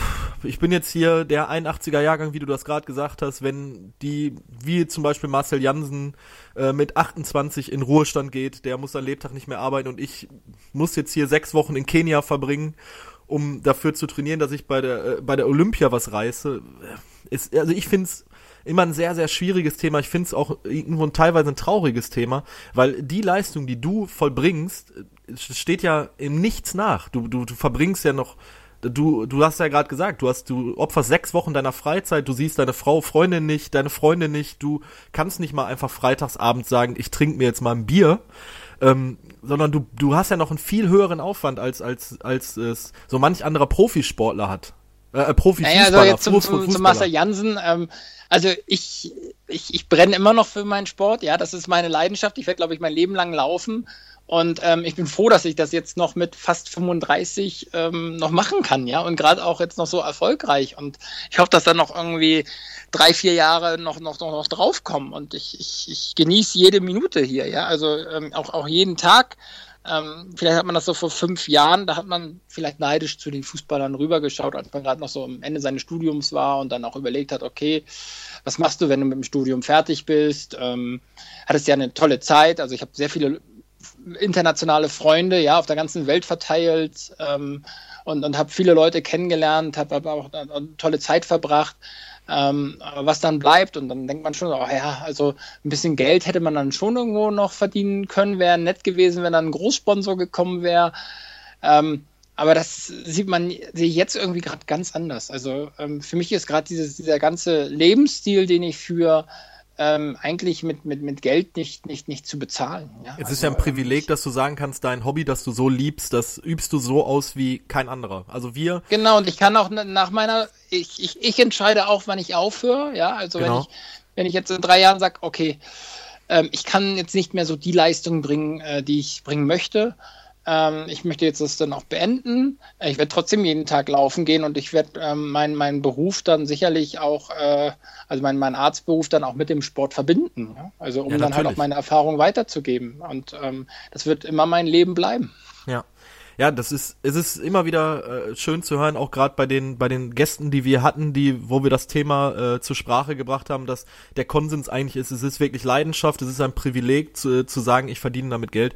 Speaker 2: ich bin jetzt hier der 81er Jahrgang, wie du das gerade gesagt hast, wenn die, wie zum Beispiel Marcel Jansen äh, mit 28 in Ruhestand geht, der muss seinen Lebtag nicht mehr arbeiten und ich muss jetzt hier sechs Wochen in Kenia verbringen, um dafür zu trainieren, dass ich bei der, äh, bei der Olympia was reiße. Ist, also ich find's immer ein sehr, sehr schwieriges Thema. Ich find's auch irgendwo ein, teilweise ein trauriges Thema, weil die Leistung, die du vollbringst, äh, steht ja im Nichts nach. Du, du, du verbringst ja noch du, du hast ja gerade gesagt, du hast, du opferst sechs Wochen deiner Freizeit, du siehst deine Frau, Freundin nicht, deine Freundin nicht, du kannst nicht mal einfach freitagsabends sagen, ich trinke mir jetzt mal ein Bier, ähm, sondern du, du hast ja noch einen viel höheren Aufwand als, als, als es so manch anderer Profisportler hat. Äh, äh Profifußballer.
Speaker 3: Naja, also jetzt zum, zum, zum Marcel Jansen, ähm, also ich, ich, ich brenne immer noch für meinen Sport, ja, das ist meine Leidenschaft. Ich werde, glaube ich, mein Leben lang laufen. Und ähm, ich bin froh, dass ich das jetzt noch mit fast 35 ähm, noch machen kann, ja, und gerade auch jetzt noch so erfolgreich. Und ich hoffe, dass da noch irgendwie drei, vier Jahre noch, noch, noch, noch draufkommen. Und ich, ich, ich genieße jede Minute hier, ja, also ähm, auch, auch jeden Tag. Ähm, vielleicht hat man das so vor fünf Jahren, da hat man vielleicht neidisch zu den Fußballern rübergeschaut, als man gerade noch so am Ende seines Studiums war und dann auch überlegt hat, okay, was machst du, wenn du mit dem Studium fertig bist? Ähm, hattest ja eine tolle Zeit, also ich habe sehr viele internationale Freunde, ja, auf der ganzen Welt verteilt ähm, und, und habe viele Leute kennengelernt, habe hab auch eine tolle Zeit verbracht. Ähm, was dann bleibt, und dann denkt man schon, oh ja, also ein bisschen Geld hätte man dann schon irgendwo noch verdienen können, wäre nett gewesen, wenn dann ein Großsponsor gekommen wäre. Ähm, aber das sieht man jetzt irgendwie gerade ganz anders. Also ähm, für mich ist gerade dieser ganze Lebensstil, den ich für ähm, eigentlich mit, mit, mit Geld nicht, nicht, nicht zu bezahlen.
Speaker 2: Ja? Es ist also, ja ein also, Privileg, ähm, dass du sagen kannst, dein Hobby, das du so liebst, das übst du so aus wie kein anderer. Also wir.
Speaker 3: Genau, und ich kann auch nach meiner, ich, ich, ich entscheide auch, wann ich aufhöre. Ja, also genau. wenn ich, wenn ich jetzt in drei Jahren sage, okay, ähm, ich kann jetzt nicht mehr so die Leistung bringen, äh, die ich bringen möchte, ähm, ich möchte jetzt das dann auch beenden. Ich werde trotzdem jeden Tag laufen gehen und ich werde ähm, meinen mein Beruf dann sicherlich auch, äh, also meinen mein Arztberuf dann auch mit dem Sport verbinden. Ja? Also um ja, dann halt auch meine Erfahrung weiterzugeben. Und ähm, das wird immer mein Leben bleiben.
Speaker 2: Ja. Ja, das ist, es ist immer wieder äh, schön zu hören, auch gerade bei den, bei den Gästen, die wir hatten, die, wo wir das Thema äh, zur Sprache gebracht haben, dass der Konsens eigentlich ist, es ist wirklich Leidenschaft, es ist ein Privileg zu, zu sagen, ich verdiene damit Geld.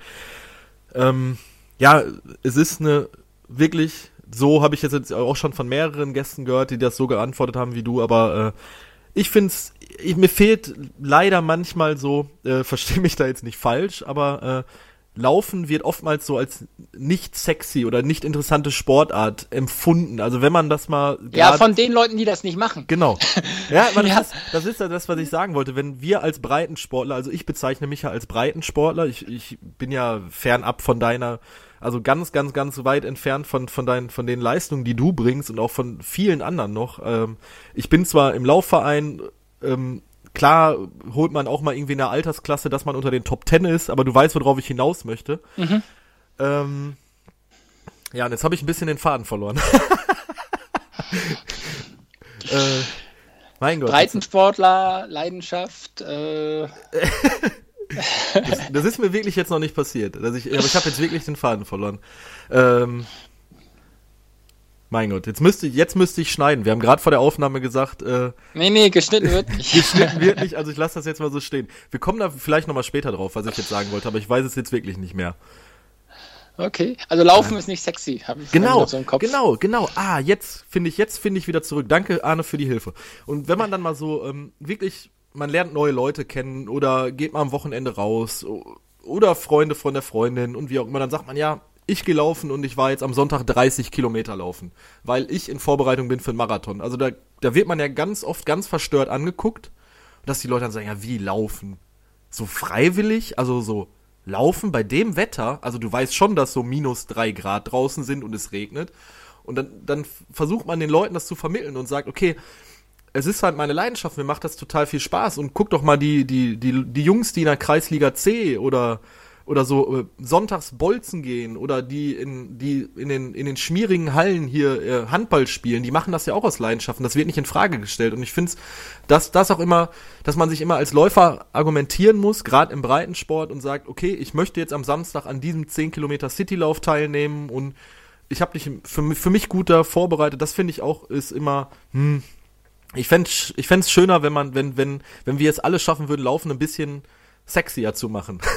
Speaker 2: Ähm, ja, es ist eine wirklich, so habe ich jetzt auch schon von mehreren Gästen gehört, die das so geantwortet haben wie du, aber äh, ich finde es, mir fehlt leider manchmal so, äh, verstehe mich da jetzt nicht falsch, aber äh, Laufen wird oftmals so als nicht sexy oder nicht interessante Sportart empfunden. Also wenn man das mal.
Speaker 3: Ja, von den Leuten, die das nicht machen.
Speaker 2: Genau. Ja, ja. Das, ist, das ist ja das, was ich sagen wollte. Wenn wir als Breitensportler, also ich bezeichne mich ja als Breitensportler, ich, ich bin ja fernab von deiner also ganz, ganz, ganz weit entfernt von, von, deinen, von den Leistungen, die du bringst und auch von vielen anderen noch. Ähm, ich bin zwar im Laufverein, ähm, klar holt man auch mal irgendwie in der Altersklasse, dass man unter den Top Ten ist, aber du weißt, worauf ich hinaus möchte. Mhm. Ähm, ja, und jetzt habe ich ein bisschen den Faden verloren.
Speaker 3: äh, mein Gott. Breitensportler, Leidenschaft. Äh.
Speaker 2: das, das, ist mir wirklich jetzt noch nicht passiert. Also ich, aber ich habe jetzt wirklich den Faden verloren. Ähm, mein Gott, jetzt müsste, jetzt müsste ich schneiden. Wir haben gerade vor der Aufnahme gesagt. Äh,
Speaker 3: nee, nee, geschnitten wird nicht.
Speaker 2: geschnitten wird nicht, also ich lasse das jetzt mal so stehen. Wir kommen da vielleicht nochmal später drauf, was ich jetzt sagen wollte, aber ich weiß es jetzt wirklich nicht mehr.
Speaker 3: Okay, also Laufen ja. ist nicht sexy.
Speaker 2: Hab ich genau, so im Kopf. genau, genau. Ah, jetzt finde ich, jetzt finde ich wieder zurück. Danke, Arne, für die Hilfe. Und wenn man dann mal so ähm, wirklich, man lernt neue Leute kennen oder geht mal am Wochenende raus oder Freunde von der Freundin und wie auch immer, dann sagt man ja, ich gehe laufen und ich war jetzt am Sonntag 30 Kilometer laufen, weil ich in Vorbereitung bin für einen Marathon. Also da, da wird man ja ganz oft ganz verstört angeguckt, dass die Leute dann sagen, ja, wie laufen? So freiwillig? Also so laufen bei dem Wetter? Also du weißt schon, dass so minus drei Grad draußen sind und es regnet. Und dann, dann versucht man den Leuten das zu vermitteln und sagt, okay, es ist halt meine Leidenschaft, mir macht das total viel Spaß und guck doch mal die, die, die, die Jungs, die in der Kreisliga C oder oder so äh, sonntags bolzen gehen oder die in die in den in den schmierigen Hallen hier äh, Handball spielen, die machen das ja auch aus Leidenschaften. Das wird nicht in Frage gestellt und ich finde dass das auch immer, dass man sich immer als Läufer argumentieren muss, gerade im Breitensport und sagt, okay, ich möchte jetzt am Samstag an diesem 10 Kilometer Citylauf teilnehmen und ich habe dich für, für mich gut da vorbereitet. Das finde ich auch ist immer hm, ich fände ich fände schöner, wenn man wenn wenn wenn wir es alle schaffen würden, laufen ein bisschen sexier zu machen.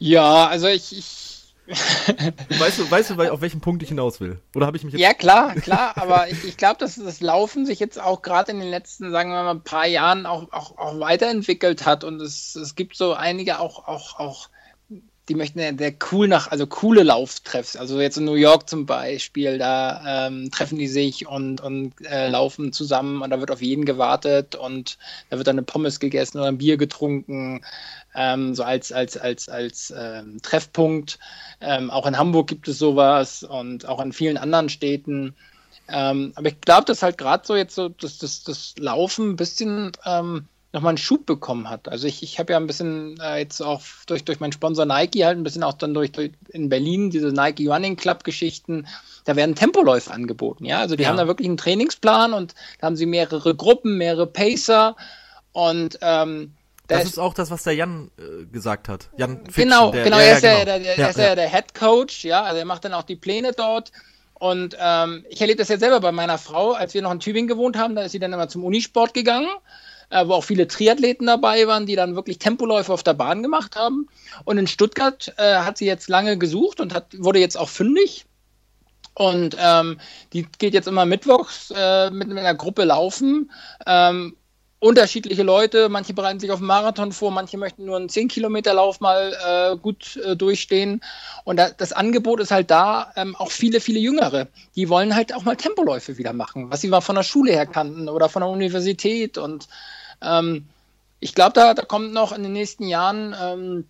Speaker 3: Ja, also ich. ich
Speaker 2: weißt, du, weißt du, auf welchen Punkt ich hinaus will? Oder habe ich mich
Speaker 3: jetzt. Ja, klar, klar, aber ich, ich glaube, dass das Laufen sich jetzt auch gerade in den letzten, sagen wir mal, ein paar Jahren auch, auch, auch weiterentwickelt hat und es, es gibt so einige auch, auch, auch die möchten ja der cool nach, also coole Lauftreffs. Also jetzt in New York zum Beispiel, da ähm, treffen die sich und, und äh, laufen zusammen und da wird auf jeden gewartet und da wird dann eine Pommes gegessen oder ein Bier getrunken ähm, so als, als, als, als ähm, Treffpunkt. Ähm, auch in Hamburg gibt es sowas und auch in vielen anderen Städten. Ähm, aber ich glaube, dass halt gerade so jetzt so dass das, das Laufen ein bisschen ähm, nochmal einen Schub bekommen hat. Also ich, ich habe ja ein bisschen äh, jetzt auch durch, durch meinen Sponsor Nike halt ein bisschen auch dann durch, durch in Berlin diese Nike Running Club Geschichten, da werden Tempoläufe angeboten, ja. Also die ja. haben da wirklich einen Trainingsplan und da haben sie mehrere Gruppen, mehrere Pacer und ähm,
Speaker 2: das ist auch das, was der Jan äh, gesagt hat. Jan
Speaker 3: Fiction, Genau, der, genau, ja, er ist ja, genau. Der, der, ja, ist ja, der Head Coach, ja, also er macht dann auch die Pläne dort. Und ähm, ich erlebe das ja selber bei meiner Frau, als wir noch in Tübingen gewohnt haben, da ist sie dann immer zum Unisport gegangen, äh, wo auch viele Triathleten dabei waren, die dann wirklich Tempoläufe auf der Bahn gemacht haben. Und in Stuttgart äh, hat sie jetzt lange gesucht und hat, wurde jetzt auch fündig. Und ähm, die geht jetzt immer mittwochs äh, mit, einer Gruppe laufen. Ähm, unterschiedliche Leute. Manche bereiten sich auf einen Marathon vor, manche möchten nur einen 10-Kilometer-Lauf mal äh, gut äh, durchstehen. Und da, das Angebot ist halt da, ähm, auch viele, viele Jüngere, die wollen halt auch mal Tempoläufe wieder machen, was sie mal von der Schule her kannten oder von der Universität. Und ähm, ich glaube, da, da kommt noch in den nächsten Jahren, ähm,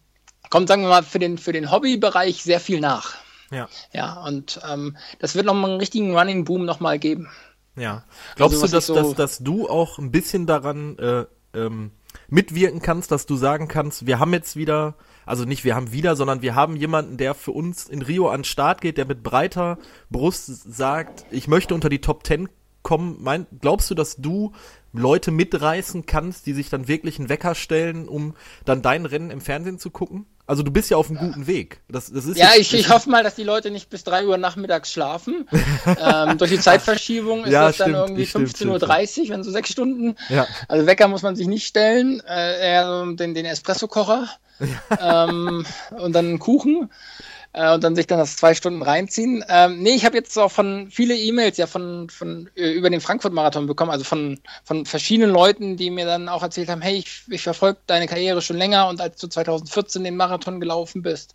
Speaker 3: kommt, sagen wir mal, für den, für den Hobbybereich sehr viel nach. Ja. Ja, und ähm, das wird nochmal einen richtigen Running Boom nochmal geben.
Speaker 2: Ja. Glaubst also, du, dass, so dass, dass du auch ein bisschen daran äh, ähm, mitwirken kannst, dass du sagen kannst, wir haben jetzt wieder, also nicht wir haben wieder, sondern wir haben jemanden, der für uns in Rio an den Start geht, der mit breiter Brust sagt, ich möchte unter die Top Ten kommen. Mein, glaubst du, dass du Leute mitreißen kannst, die sich dann wirklich einen Wecker stellen, um dann dein Rennen im Fernsehen zu gucken? Also du bist ja auf einem guten Weg. Das, das ist
Speaker 3: ja, jetzt, ich, ich hoffe mal, dass die Leute nicht bis 3 Uhr nachmittags schlafen. ähm, durch die Zeitverschiebung ist ja, das stimmt, dann irgendwie 15.30 Uhr, wenn so sechs Stunden. Ja. Also Wecker muss man sich nicht stellen. Äh, eher den, den Espresso-Kocher ähm, und dann einen Kuchen äh, und dann sich dann das zwei Stunden reinziehen. Ähm, nee, ich habe jetzt auch von viele E-Mails ja von, von äh, über den Frankfurt-Marathon bekommen, also von, von verschiedenen Leuten, die mir dann auch erzählt haben, hey, ich, ich verfolge deine Karriere schon länger und als du 2014 den Marathon gelaufen bist,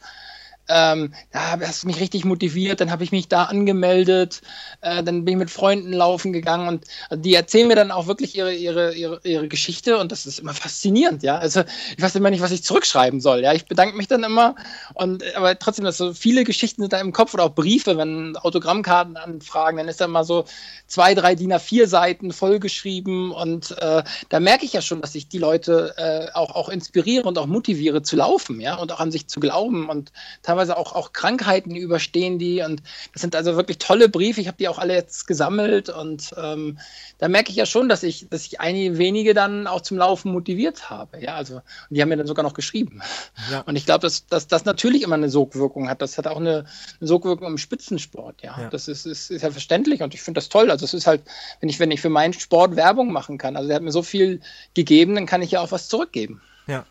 Speaker 3: ähm, da hast mich richtig motiviert, dann habe ich mich da angemeldet, äh, dann bin ich mit Freunden laufen gegangen und also die erzählen mir dann auch wirklich ihre, ihre, ihre, ihre Geschichte und das ist immer faszinierend, ja. Also ich weiß immer nicht, was ich zurückschreiben soll, ja. Ich bedanke mich dann immer und aber trotzdem, dass so viele Geschichten sind da im Kopf oder auch Briefe, wenn Autogrammkarten anfragen, dann ist da mal so zwei, drei DIN A4 Seiten vollgeschrieben und äh, da merke ich ja schon, dass ich die Leute äh, auch, auch inspiriere und auch motiviere zu laufen, ja, und auch an sich zu glauben und da teilweise auch, auch Krankheiten überstehen die und das sind also wirklich tolle Briefe. Ich habe die auch alle jetzt gesammelt und ähm, da merke ich ja schon, dass ich, dass ich einige wenige dann auch zum Laufen motiviert habe. Ja, also die haben mir dann sogar noch geschrieben. Ja. Und ich glaube, dass, dass das natürlich immer eine Sogwirkung hat. Das hat auch eine, eine Sogwirkung im Spitzensport. Ja, ja. das ist, ist, ist ja verständlich und ich finde das toll. Also es ist halt, wenn ich, wenn ich für meinen Sport Werbung machen kann, also der hat mir so viel gegeben, dann kann ich ja auch was zurückgeben.
Speaker 2: Ja.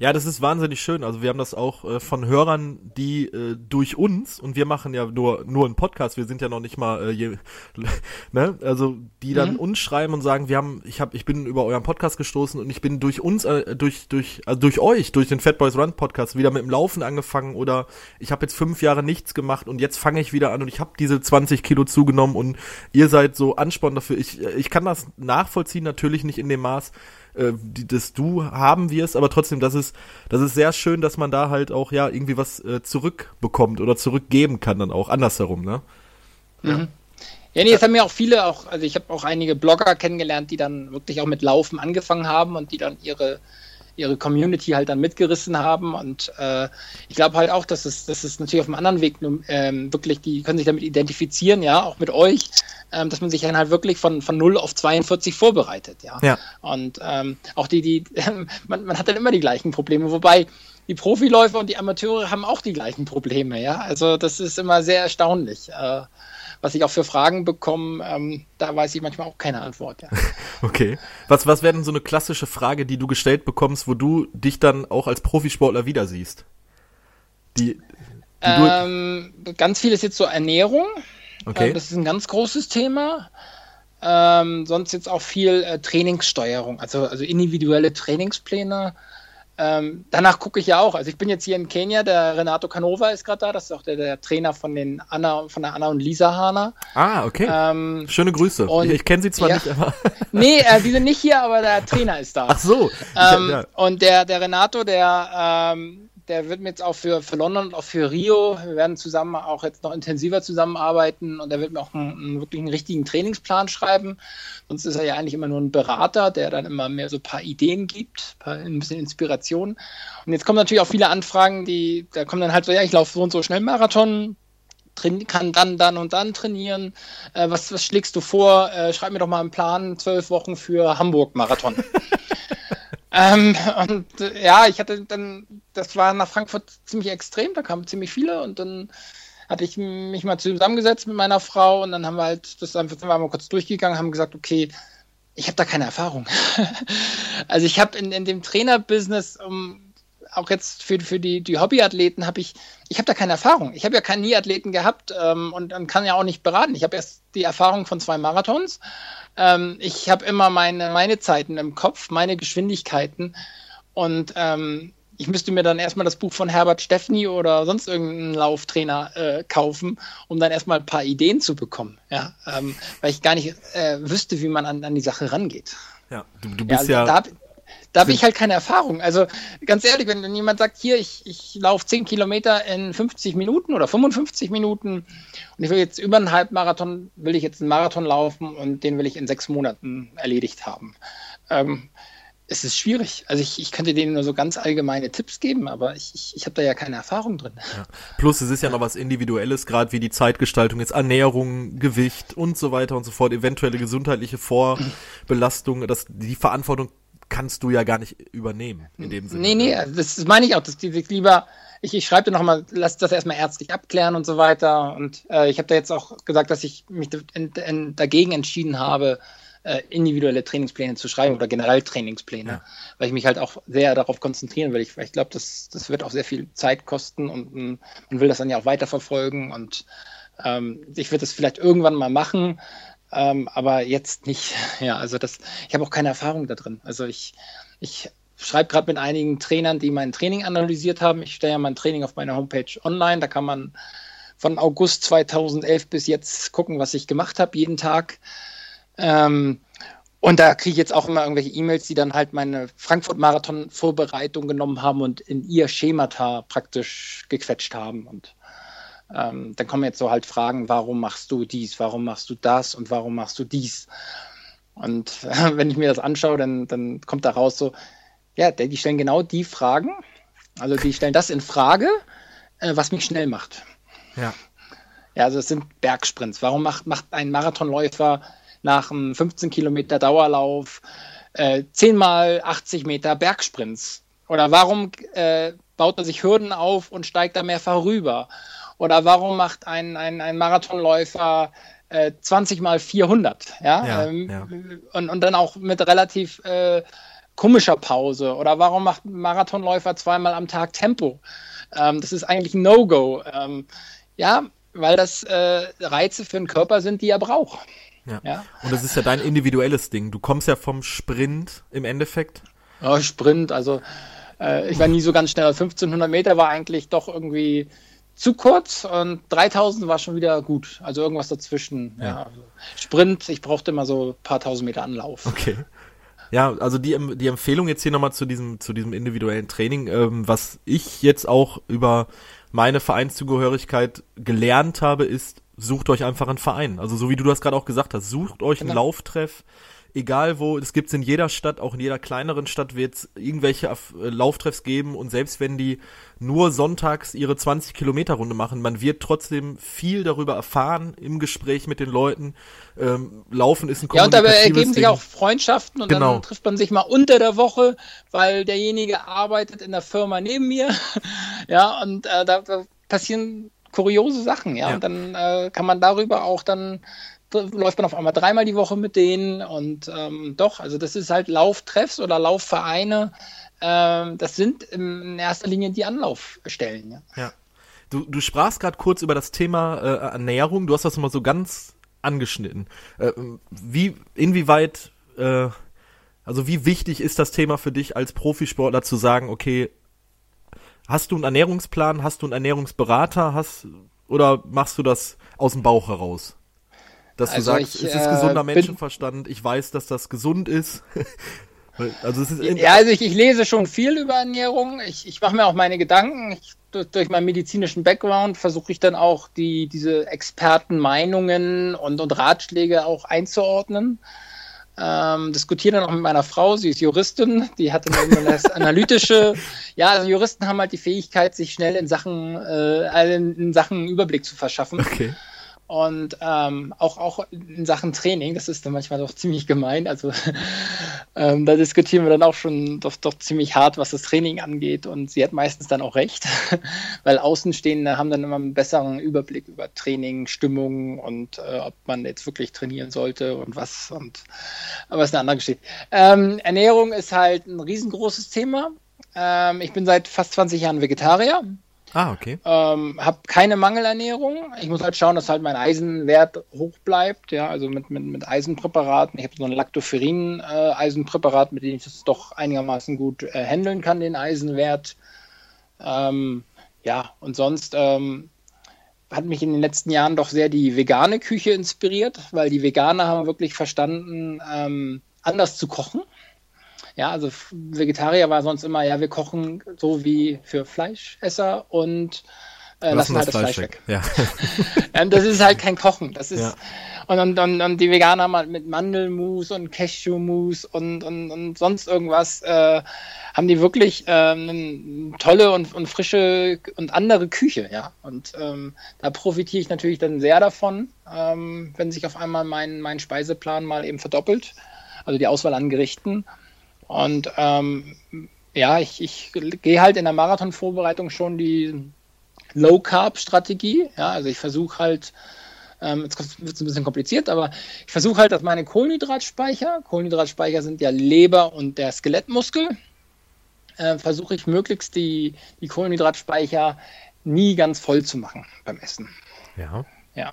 Speaker 2: Ja, das ist wahnsinnig schön. Also wir haben das auch äh, von Hörern, die äh, durch uns und wir machen ja nur nur einen Podcast. Wir sind ja noch nicht mal äh, je, ne, also die dann mhm. uns schreiben und sagen, wir haben, ich habe, ich bin über euren Podcast gestoßen und ich bin durch uns, äh, durch durch also durch euch, durch den Fat Boys Run Podcast wieder mit dem Laufen angefangen oder ich habe jetzt fünf Jahre nichts gemacht und jetzt fange ich wieder an und ich habe diese 20 Kilo zugenommen und ihr seid so Ansporn dafür. Ich ich kann das nachvollziehen, natürlich nicht in dem Maß äh, die, das du haben wirst, aber trotzdem, das ist, das ist sehr schön, dass man da halt auch ja irgendwie was äh, zurückbekommt oder zurückgeben kann dann auch andersherum, ne?
Speaker 3: Mhm. Ja. Ja, nee, es haben ja auch viele, auch, also ich habe auch einige Blogger kennengelernt, die dann wirklich auch mit Laufen angefangen haben und die dann ihre ihre Community halt dann mitgerissen haben. Und äh, ich glaube halt auch, dass es, dass es natürlich auf einem anderen Weg ähm, wirklich, die können sich damit identifizieren, ja, auch mit euch, ähm, dass man sich dann halt wirklich von, von 0 auf 42 vorbereitet, ja. ja. Und ähm, auch die, die, man, man hat dann immer die gleichen Probleme, wobei die Profiläufer und die Amateure haben auch die gleichen Probleme, ja. Also das ist immer sehr erstaunlich. Äh, was ich auch für Fragen bekomme, ähm, da weiß ich manchmal auch keine Antwort. Ja.
Speaker 2: Okay. Was, was wäre denn so eine klassische Frage, die du gestellt bekommst, wo du dich dann auch als Profisportler wieder siehst?
Speaker 3: Die, die ähm, ganz viel ist jetzt so Ernährung.
Speaker 2: Okay.
Speaker 3: Ähm, das ist ein ganz großes Thema. Ähm, sonst jetzt auch viel äh, Trainingssteuerung, also, also individuelle Trainingspläne. Ähm, danach gucke ich ja auch. Also ich bin jetzt hier in Kenia, der Renato Canova ist gerade da, das ist auch der, der, Trainer von den Anna, von der Anna und Lisa Hahner.
Speaker 2: Ah, okay. Ähm, Schöne Grüße. Ich, ich kenne sie zwar
Speaker 3: ja,
Speaker 2: nicht, aber.
Speaker 3: nee, äh, die sind nicht hier, aber der Trainer ist da.
Speaker 2: Ach so.
Speaker 3: Ähm, ja. Und der, der Renato, der ähm, der wird mir jetzt auch für, für London und auch für Rio, wir werden zusammen auch jetzt noch intensiver zusammenarbeiten und er wird mir auch einen, einen wirklich einen richtigen Trainingsplan schreiben. Sonst ist er ja eigentlich immer nur ein Berater, der dann immer mehr so ein paar Ideen gibt, ein, bisschen Inspiration. Und jetzt kommen natürlich auch viele Anfragen, die, da kommen dann halt so, ja, ich laufe so und so schnell Marathon, kann dann, dann und dann trainieren. Äh, was, was schlägst du vor? Äh, schreib mir doch mal einen Plan, zwölf Wochen für Hamburg-Marathon. Ähm, und äh, ja, ich hatte dann, das war nach Frankfurt ziemlich extrem, da kamen ziemlich viele und dann hatte ich mich mal zusammengesetzt mit meiner Frau und dann haben wir halt, das einfach, sind wir mal kurz durchgegangen, haben gesagt, okay, ich habe da keine Erfahrung. also ich habe in, in dem Trainerbusiness, um, auch jetzt für, für die, die Hobbyathleten, habe ich, ich habe da keine Erfahrung. Ich habe ja keinen Nie-Athleten gehabt ähm, und dann kann ja auch nicht beraten. Ich habe erst die Erfahrung von zwei Marathons ähm, ich habe immer meine, meine Zeiten im Kopf, meine Geschwindigkeiten. Und ähm, ich müsste mir dann erstmal das Buch von Herbert Steffni oder sonst irgendeinen Lauftrainer äh, kaufen, um dann erstmal ein paar Ideen zu bekommen. Ja, ähm, weil ich gar nicht äh, wüsste, wie man an, an die Sache rangeht.
Speaker 2: Ja, du, du bist ja.
Speaker 3: Ja da, da habe ich halt keine Erfahrung. Also ganz ehrlich, wenn dann jemand sagt, hier, ich, ich laufe 10 Kilometer in 50 Minuten oder 55 Minuten und ich will jetzt über einen Halbmarathon, will ich jetzt einen Marathon laufen und den will ich in sechs Monaten erledigt haben. Ähm, es ist schwierig. Also ich, ich könnte denen nur so ganz allgemeine Tipps geben, aber ich, ich, ich habe da ja keine Erfahrung drin. Ja.
Speaker 2: Plus es ist ja noch was Individuelles, gerade wie die Zeitgestaltung jetzt, Ernährung, Gewicht und so weiter und so fort, eventuelle gesundheitliche Vorbelastung, das, die Verantwortung kannst du ja gar nicht übernehmen in dem Sinne.
Speaker 3: Nee, nee, das meine ich auch, dass die lieber, ich, ich schreibe dir nochmal, lass das erstmal ärztlich abklären und so weiter. Und äh, ich habe da jetzt auch gesagt, dass ich mich in, in, dagegen entschieden habe, äh, individuelle Trainingspläne zu schreiben oder generell Trainingspläne, ja. weil ich mich halt auch sehr darauf konzentrieren will. Ich, ich glaube, das, das wird auch sehr viel Zeit kosten und man will das dann ja auch weiterverfolgen und ähm, ich würde das vielleicht irgendwann mal machen, ähm, aber jetzt nicht. Ja, also das, ich habe auch keine Erfahrung da drin. Also ich, ich schreibe gerade mit einigen Trainern, die mein Training analysiert haben. Ich stelle ja mein Training auf meiner Homepage online. Da kann man von August 2011 bis jetzt gucken, was ich gemacht habe, jeden Tag. Ähm, und da kriege ich jetzt auch immer irgendwelche E-Mails, die dann halt meine Frankfurt-Marathon-Vorbereitung genommen haben und in ihr Schemata praktisch gequetscht haben. Und ähm, dann kommen jetzt so halt Fragen, warum machst du dies, warum machst du das und warum machst du dies? Und äh, wenn ich mir das anschaue, dann, dann kommt da raus so, ja, die stellen genau die Fragen, also die stellen das in Frage, äh, was mich schnell macht.
Speaker 2: Ja.
Speaker 3: Ja, also es sind Bergsprints. Warum macht, macht ein Marathonläufer nach einem 15 Kilometer Dauerlauf äh, 10 mal 80 Meter Bergsprints? Oder warum äh, baut er sich Hürden auf und steigt da mehrfach rüber? Oder warum macht ein, ein, ein Marathonläufer äh, 20 mal 400? Ja,
Speaker 2: Ja,
Speaker 3: ähm,
Speaker 2: ja.
Speaker 3: Und, und dann auch mit relativ äh, komischer Pause. Oder warum macht ein Marathonläufer zweimal am Tag Tempo? Ähm, das ist eigentlich ein No-Go. Ähm, ja, weil das äh, Reize für den Körper sind, die er braucht.
Speaker 2: Ja.
Speaker 3: Ja.
Speaker 2: Und das ist ja dein individuelles Ding. Du kommst ja vom Sprint im Endeffekt.
Speaker 3: Ja, Sprint, also äh, ich war nie so ganz schnell. 1500 Meter war eigentlich doch irgendwie zu kurz und 3000 war schon wieder gut. Also irgendwas dazwischen. Ja.
Speaker 2: Ja.
Speaker 3: also Sprint, ich brauchte immer so ein paar tausend Meter Anlauf.
Speaker 2: Okay. Ja, also die, Em- die Empfehlung jetzt hier nochmal zu diesem, zu diesem individuellen Training, ähm, was ich jetzt auch über meine Vereinszugehörigkeit gelernt habe, ist, sucht euch einfach einen Verein. Also so wie du das gerade auch gesagt hast, sucht euch einen
Speaker 3: Genau.
Speaker 2: Lauftreff, egal wo, es gibt's in jeder Stadt, auch in jeder kleineren Stadt wird es irgendwelche äh, Lauftreffs geben und selbst wenn die nur sonntags ihre 20 Kilometer Runde machen, man wird trotzdem viel darüber erfahren im Gespräch mit den Leuten. Ähm, Laufen ist ein
Speaker 3: Ja, und dabei ergeben sich auch Freundschaften und
Speaker 2: Genau.
Speaker 3: dann trifft man sich mal unter der Woche, weil derjenige arbeitet in der Firma neben mir. ja, und äh, da, da passieren kuriose Sachen, ja.
Speaker 2: Ja.
Speaker 3: Und dann äh, kann man darüber auch dann da läuft man auf einmal dreimal die Woche mit denen und ähm, doch, also das ist halt Lauftreffs oder Laufvereine. Ähm, das sind in erster Linie die Anlaufstellen. Ja.
Speaker 2: Ja. Du, du sprachst gerade kurz über das Thema äh, Ernährung. Du hast das mal so ganz angeschnitten. Äh, wie, inwieweit, äh, also wie wichtig ist das Thema für dich als Profisportler zu sagen, okay, hast du einen Ernährungsplan, hast du einen Ernährungsberater, hast oder machst du das aus dem Bauch heraus? Dass
Speaker 3: Also
Speaker 2: du sagst,
Speaker 3: ich,
Speaker 2: es ist
Speaker 3: äh,
Speaker 2: gesunder
Speaker 3: bin-
Speaker 2: Menschenverstand, ich weiß, dass das gesund ist. also es ist
Speaker 3: Ja, also ich, ich lese schon viel über Ernährung. Ich, ich mache mir auch meine Gedanken. Ich, durch, durch meinen medizinischen Background versuche ich dann auch die, diese Expertenmeinungen und, und Ratschläge auch einzuordnen. Ähm, diskutiere dann auch mit meiner Frau, sie ist Juristin, die hat dann immer das analytische, ja, also Juristen haben halt die Fähigkeit, sich schnell in Sachen, äh, in Sachen Überblick zu verschaffen.
Speaker 2: okay.
Speaker 3: Und ähm, auch, auch in Sachen Training, das ist dann manchmal doch ziemlich gemein. Also ähm, da diskutieren wir dann auch schon doch, doch ziemlich hart, was das Training angeht. Und sie hat meistens dann auch recht, weil Außenstehende haben dann immer einen besseren Überblick über Training, Stimmung und äh, ob man jetzt wirklich trainieren sollte und was. Und aber ist eine andere Geschichte. Ähm, Ernährung ist halt ein riesengroßes Thema. Ähm, ich bin seit fast 20 Jahren Vegetarier.
Speaker 2: Ah, okay.
Speaker 3: Ähm, habe keine Mangelernährung. Ich muss halt schauen, dass halt mein Eisenwert hoch bleibt. Ja, also mit, mit, mit Eisenpräparaten. Ich habe so ein Lactoferrin-Eisenpräparat, mit dem ich das doch einigermaßen gut äh, handeln kann, den Eisenwert. Ähm, ja, und sonst ähm, hat mich in den letzten Jahren doch sehr die vegane Küche inspiriert, weil die Veganer haben wirklich verstanden, ähm, anders zu kochen. Ja, also Vegetarier war sonst immer, ja, wir kochen so wie für Fleischesser und äh, lassen halt das Fleisch weg.
Speaker 2: Ja.
Speaker 3: Ja, und das ist halt kein Kochen. Das ist
Speaker 2: Ja.
Speaker 3: und, und, und, und die Veganer mit Mandelmus und Cashewmus und, und, und sonst irgendwas äh, haben die wirklich ähm, eine tolle und, und frische und andere Küche, ja. Und ähm, da profitiere ich natürlich dann sehr davon, ähm, wenn sich auf einmal mein, mein Speiseplan mal eben verdoppelt. Also die Auswahl an Gerichten. Und ähm, ja, ich, ich gehe halt in der Marathonvorbereitung schon die Low-Carb-Strategie. Ja, also ich versuche halt, ähm, jetzt wird es ein bisschen kompliziert, aber ich versuche halt, dass meine Kohlenhydratspeicher, Kohlenhydratspeicher sind ja Leber und der Skelettmuskel, äh, versuche ich möglichst die, die Kohlenhydratspeicher nie ganz voll zu machen beim Essen.
Speaker 2: ja.
Speaker 3: Ja.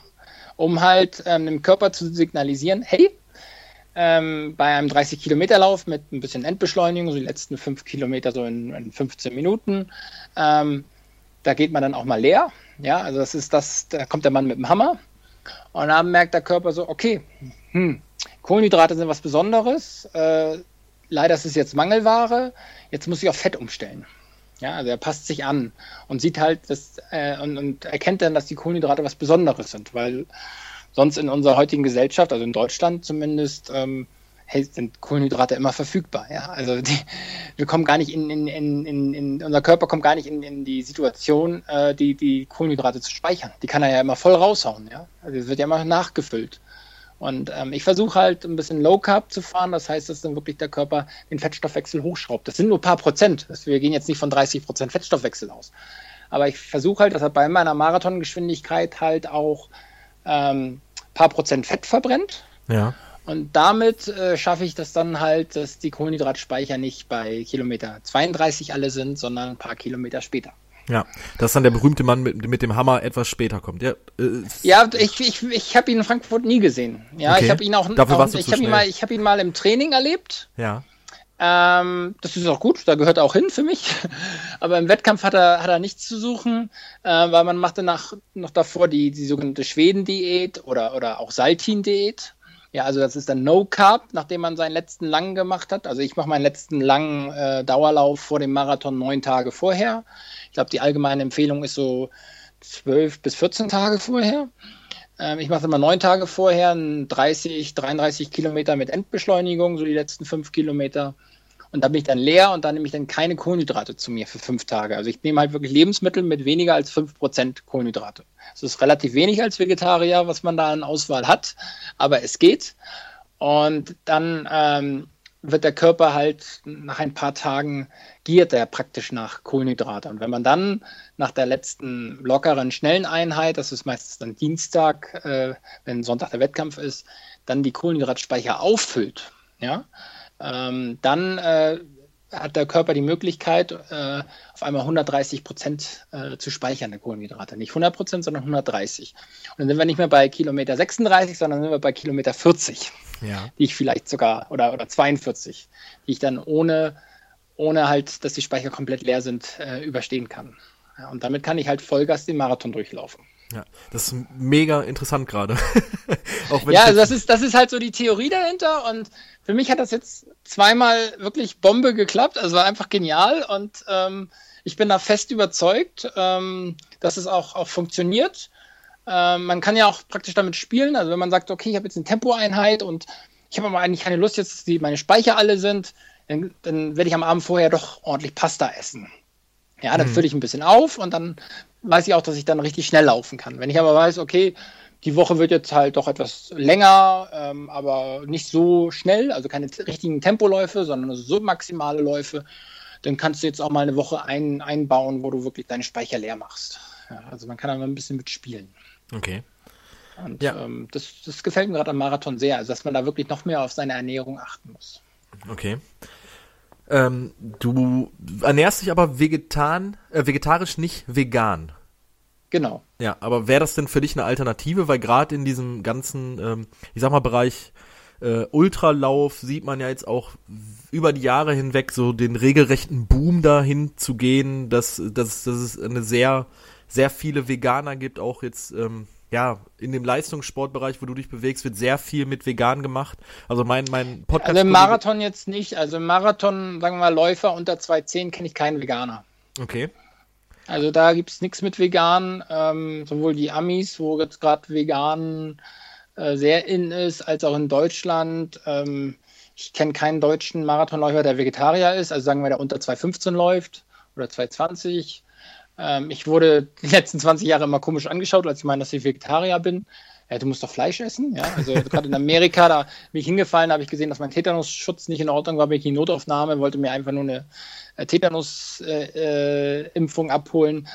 Speaker 3: Um halt ähm, dem Körper zu signalisieren, hey, ähm, bei einem 30-Kilometer-Lauf mit ein bisschen Endbeschleunigung, so die letzten 5 Kilometer so in, in 15 Minuten, ähm, da geht man dann auch mal leer. Ja, also das ist das, da kommt der Mann mit dem Hammer und dann merkt der Körper so, okay, hm, Kohlenhydrate sind was Besonderes, äh, leider ist es jetzt Mangelware, jetzt muss ich auf Fett umstellen. Ja, also er passt sich an und sieht halt das äh, und, und erkennt dann, dass die Kohlenhydrate was Besonderes sind, weil sonst in unserer heutigen Gesellschaft, also in Deutschland zumindest, ähm, sind Kohlenhydrate immer verfügbar. Ja? Also die, wir kommen gar nicht in, in, in, in, unser Körper kommt gar nicht in, in die Situation, äh, die, die Kohlenhydrate zu speichern. Die kann er ja immer voll raushauen. Ja? Also es wird ja immer nachgefüllt. Und ähm, ich versuche halt ein bisschen Low Carb zu fahren. Das heißt, dass dann wirklich der Körper den Fettstoffwechsel hochschraubt. Das sind nur ein paar Prozent. Wir gehen jetzt nicht von 30 Prozent Fettstoffwechsel aus. Aber ich versuche halt, dass er bei meiner Marathongeschwindigkeit halt auch ähm, paar Prozent Fett verbrennt.
Speaker 2: Ja.
Speaker 3: Und damit äh, schaffe ich das dann halt, dass die Kohlenhydratspeicher nicht bei Kilometer 32 alle sind, sondern ein paar Kilometer später.
Speaker 2: Ja, dass dann der berühmte Mann mit, mit dem Hammer etwas später kommt. Ja,
Speaker 3: äh, ja ich, ich, ich habe ihn in Frankfurt nie gesehen. Ja, okay. ich habe ihn auch,
Speaker 2: Dafür
Speaker 3: auch
Speaker 2: warst du
Speaker 3: ich habe ihn mal, ich habe ihn mal im Training erlebt.
Speaker 2: Ja.
Speaker 3: Ähm, das ist auch gut, da gehört er auch hin für mich. Aber im Wettkampf hat er, hat er nichts zu suchen, äh, weil man machte nach, noch davor die, die sogenannte Schweden-Diät oder, oder auch Saltin-Diät. Ja, also das ist dann No Carb, nachdem man seinen letzten langen gemacht hat. Also ich mache meinen letzten langen äh, Dauerlauf vor dem Marathon neun Tage vorher. Ich glaube, die allgemeine Empfehlung ist so zwölf bis 14 Tage vorher. Ähm, ich mache immer neun Tage vorher, 30, 33 Kilometer mit Endbeschleunigung, so die letzten fünf Kilometer. Und da bin ich dann leer und dann nehme ich dann keine Kohlenhydrate zu mir für fünf Tage. Also ich nehme halt wirklich Lebensmittel mit weniger als fünf Prozent Kohlenhydrate. Das ist relativ wenig als Vegetarier, was man da an Auswahl hat, aber es geht. Und dann ähm, wird der Körper halt nach ein paar Tagen giert er praktisch nach Kohlenhydrate. Und wenn man dann nach der letzten lockeren, schnellen Einheit, das ist meistens dann Dienstag, äh, wenn Sonntag der Wettkampf ist, dann die Kohlenhydratspeicher auffüllt, ja, ähm, dann äh, hat der Körper die Möglichkeit, äh, auf einmal 130 Prozent äh, zu speichern der Kohlenhydrate. Nicht 100 Prozent, sondern 130. Und dann sind wir nicht mehr bei Kilometer 36, sondern sind wir bei Kilometer 40,
Speaker 2: ja.
Speaker 3: die ich vielleicht sogar, oder, oder 42, die ich dann ohne, ohne halt, dass die Speicher komplett leer sind, äh, überstehen kann. Ja, und damit kann ich halt Vollgas den Marathon durchlaufen.
Speaker 2: Ja, das ist mega interessant gerade.
Speaker 3: ja, also das ist, das ist halt so die Theorie dahinter und für mich hat das jetzt zweimal wirklich Bombe geklappt, also war einfach genial und ähm, ich bin da fest überzeugt, ähm, dass es auch, auch funktioniert. Ähm, man kann ja auch praktisch damit spielen, also wenn man sagt, okay, ich habe jetzt eine Tempoeinheit und ich habe aber eigentlich keine Lust jetzt, dass die, meine Speicher alle sind, dann, dann werde ich am Abend vorher doch ordentlich Pasta essen. Ja, dann mhm. fülle ich ein bisschen auf und dann weiß ich auch, dass ich dann richtig schnell laufen kann. Wenn ich aber weiß, okay, die Woche wird jetzt halt doch etwas länger, ähm, aber nicht so schnell, also keine richtigen Tempoläufe, sondern so maximale Läufe, dann kannst du jetzt auch mal eine Woche ein, einbauen, wo du wirklich deine Speicher leer machst. Ja, also man kann da mal ein bisschen mitspielen.
Speaker 2: Okay.
Speaker 3: Und ja. ähm, das, das gefällt mir gerade am Marathon sehr, also dass man da wirklich noch mehr auf seine Ernährung achten muss.
Speaker 2: Okay. Ähm, du ernährst dich aber vegetan, äh, vegetarisch, nicht vegan.
Speaker 3: Genau.
Speaker 2: Ja, aber wäre das denn für dich eine Alternative? Weil gerade in diesem ganzen, ähm, ich sag mal, Bereich äh, Ultralauf sieht man ja jetzt auch über die Jahre hinweg so den regelrechten Boom dahin zu gehen, dass, dass, dass es eine sehr, sehr viele Veganer gibt, auch jetzt ähm, ja, in dem Leistungssportbereich, wo du dich bewegst, wird sehr viel mit vegan gemacht. Also mein, mein
Speaker 3: Podcast. Also im Marathon jetzt nicht. Also im Marathon, sagen wir mal, Läufer unter 2,10 kenne ich keinen Veganer.
Speaker 2: Okay.
Speaker 3: Also da gibt es nichts mit vegan. Ähm, sowohl die Amis, wo jetzt gerade vegan äh, sehr in ist, als auch in Deutschland. Ähm, ich kenne keinen deutschen Marathonläufer, der Vegetarier ist. Also sagen wir, der unter 2,15 läuft oder 2,20. Ähm, ich wurde die letzten 20 Jahre immer komisch angeschaut, als ich meine, dass ich Vegetarier bin. Ja, du musst doch Fleisch essen, ja. Also gerade in Amerika, da bin ich hingefallen, habe ich gesehen, dass mein Tetanusschutz nicht in Ordnung war, bin ich in die Notaufnahme, wollte mir einfach nur eine äh, Tetanus-Impfung äh, abholen.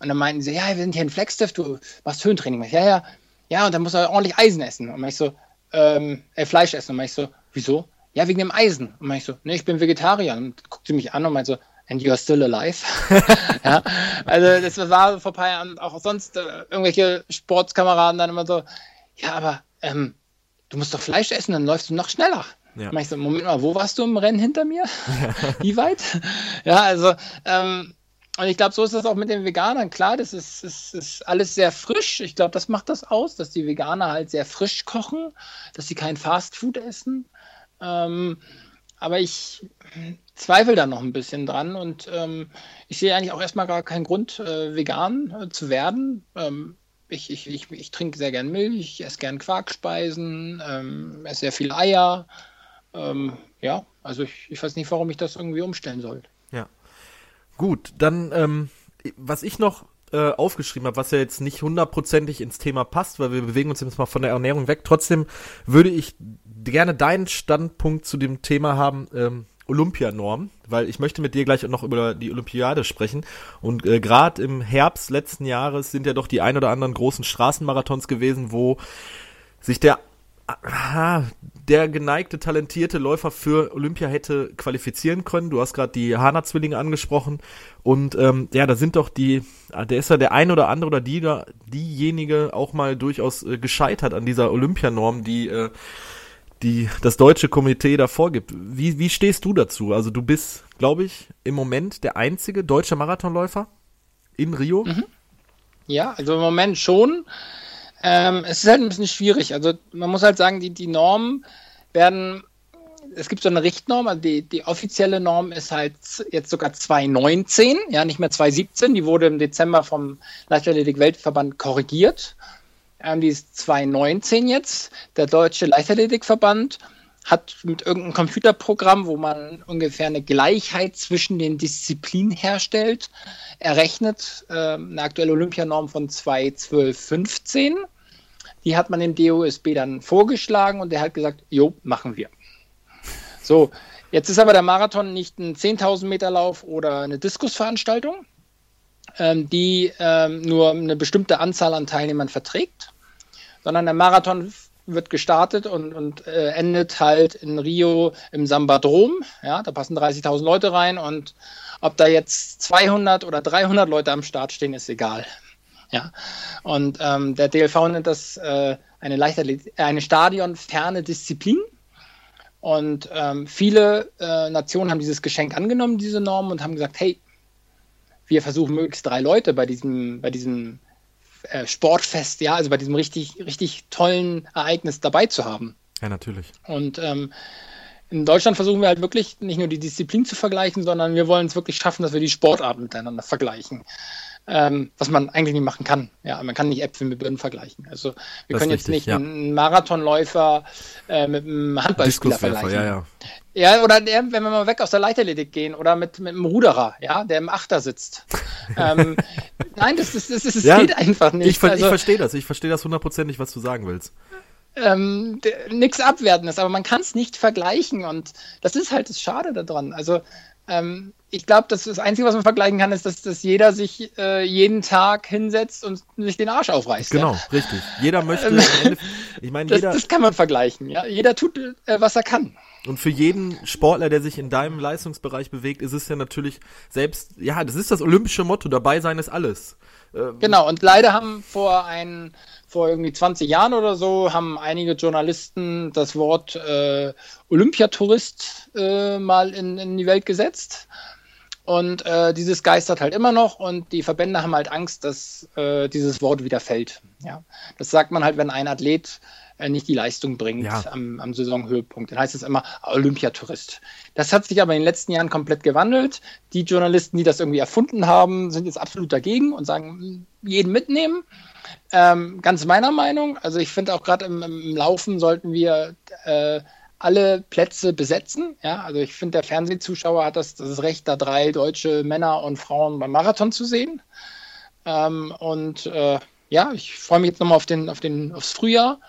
Speaker 3: Und dann meinten sie, ja, wir sind hier in Flagstaff, du machst Höhentraining. Ich, ja, ja, ja, und dann musst du ordentlich Eisen essen. Und ich so, ähm, äh, Fleisch essen. Und ich so, wieso? Ja, wegen dem Eisen. Und ich so, nee, ich bin Vegetarier. Und guckt sie mich an und meinte so, and you are still alive. ja, also das war vor ein paar Jahren auch sonst äh, irgendwelche Sportskameraden dann immer so, ja, aber ähm, du musst doch Fleisch essen, dann läufst du noch schneller. Ja. ich so, Moment mal, wo warst du im Rennen hinter mir? Wie weit? Ja, also, ähm, und ich glaube, so ist das auch mit den Veganern. Klar, das ist, ist, ist alles sehr frisch. Ich glaube, das macht das aus, dass die Veganer halt sehr frisch kochen, dass sie kein Fastfood essen. Ähm, aber ich zweifle da noch ein bisschen dran und ähm, ich sehe eigentlich auch erstmal gar keinen Grund, äh, vegan äh, zu werden. Ähm, ich, ich, ich, ich, trinke sehr gern Milch, ich esse gern Quarkspeisen, ähm, esse sehr viele Eier. ähm, ja, also ich, ich weiß nicht, warum ich das irgendwie umstellen soll.
Speaker 2: Ja. Gut, dann, ähm, was ich noch äh, aufgeschrieben habe, was ja jetzt nicht hundertprozentig ins Thema passt, weil wir bewegen uns jetzt mal von der Ernährung weg. Trotzdem würde ich gerne deinen Standpunkt zu dem Thema haben, ähm, Olympianorm, weil ich möchte mit dir gleich noch über die Olympiade sprechen. Und äh, gerade im Herbst letzten Jahres sind ja doch die ein oder anderen großen Straßenmarathons gewesen, wo sich der ah, der geneigte, talentierte Läufer für Olympia hätte qualifizieren können. Du hast gerade die Hana-Zwillinge angesprochen. Und ähm, ja, da sind doch die, ah, der ist ja der ein oder andere oder die, diejenige auch mal durchaus äh, gescheitert an dieser Olympianorm, die äh, die das deutsche Komitee da vorgibt. Wie, wie stehst du dazu? Also du bist, glaube ich, im Moment der einzige deutsche Marathonläufer in Rio. Mhm.
Speaker 3: Ja, also im Moment schon. Ähm, es ist halt ein bisschen schwierig. Also man muss halt sagen, die, die Normen werden, es gibt so eine Richtnorm, also die, die offizielle Norm ist halt jetzt sogar 2019, ja, nicht mehr 2017. Die wurde im Dezember vom Leichtathletik-Weltverband korrigiert. Ähm, die ist 2019 jetzt. Der Deutsche Leichtathletikverband hat mit irgendeinem Computerprogramm, wo man ungefähr eine Gleichheit zwischen den Disziplinen herstellt, errechnet äh, eine aktuelle Olympianorm von 2.12.15. Die hat man dem DOSB dann vorgeschlagen und der hat gesagt, jo, machen wir. So, jetzt ist aber der Marathon nicht ein 10.000 Meter Lauf oder eine Diskusveranstaltung, ähm, die ähm, nur eine bestimmte Anzahl an Teilnehmern verträgt, sondern der Marathon wird gestartet und, und äh, endet halt in Rio im Sambadrom. Ja, da passen 30.000 Leute rein und ob da jetzt 200 oder 300 Leute am Start stehen, ist egal. Ja, und ähm, der DLV nennt das äh, eine, Leichtathletik, äh, eine stadionferne Disziplin. Und ähm, viele äh, Nationen haben dieses Geschenk angenommen, diese Norm, und haben gesagt, hey, wir versuchen möglichst drei Leute bei diesem, bei diesem äh, Sportfest, ja, also bei diesem richtig, richtig tollen Ereignis dabei zu haben.
Speaker 2: Ja, natürlich.
Speaker 3: Und ähm, in Deutschland versuchen wir halt wirklich nicht nur die Disziplin zu vergleichen, sondern wir wollen es wirklich schaffen, dass wir die Sportarten miteinander vergleichen ähm, was man eigentlich nicht machen kann. Ja, man kann nicht Äpfel mit Birnen vergleichen. Also wir das können jetzt richtig, nicht ja. einen Marathonläufer äh, mit einem Handballspieler vergleichen. Ja, ja. Ja, oder der, wenn wir mal weg aus der Leichtathletik gehen oder mit, mit einem Ruderer, ja, der im Achter sitzt. ähm, nein, das, das, das, das ja, geht einfach nicht.
Speaker 2: Ich, also, ich verstehe das, ich verstehe das hundertprozentig, was du sagen willst.
Speaker 3: Ähm, nichts Abwertendes, aber man kann es nicht vergleichen und das ist halt das Schade daran. Also ähm, ich glaube, das, das Einzige, was man vergleichen kann, ist, dass, dass jeder sich äh, jeden Tag hinsetzt und sich den Arsch aufreißt.
Speaker 2: Genau,
Speaker 3: ja?
Speaker 2: richtig. Jeder möchte,
Speaker 3: ähm, ich meine, jeder. Das, kann man vergleichen, ja. Jeder tut, äh, was er kann.
Speaker 2: Und für jeden Sportler, der sich in deinem Leistungsbereich bewegt, ist es ja natürlich selbst, ja, das ist das olympische Motto, dabei sein ist alles.
Speaker 3: Ähm, genau, und leider haben vor ein, vor irgendwie 20 Jahren oder so, haben einige Journalisten das Wort äh, Olympiatourist äh, mal in, in die Welt gesetzt. Und äh, dieses geistert halt immer noch und die Verbände haben halt Angst, dass äh, dieses Wort wieder fällt. Ja. Das sagt man halt, wenn ein Athlet nicht die Leistung bringt ja. am, am, Saisonhöhepunkt. Dann heißt es immer Olympiatourist. Das hat sich aber in den letzten Jahren komplett gewandelt. Die Journalisten, die das irgendwie erfunden haben, sind jetzt absolut dagegen und sagen, hm, jeden mitnehmen. Ähm, ganz meiner Meinung. Also ich finde auch gerade im, im, Laufen sollten wir äh, alle Plätze besetzen. Ja, also ich finde, der Fernsehzuschauer hat das, das Recht, da drei deutsche Männer und Frauen beim Marathon zu sehen. Ähm, und äh, ja, ich freue mich jetzt nochmal auf den, auf den, aufs Frühjahr.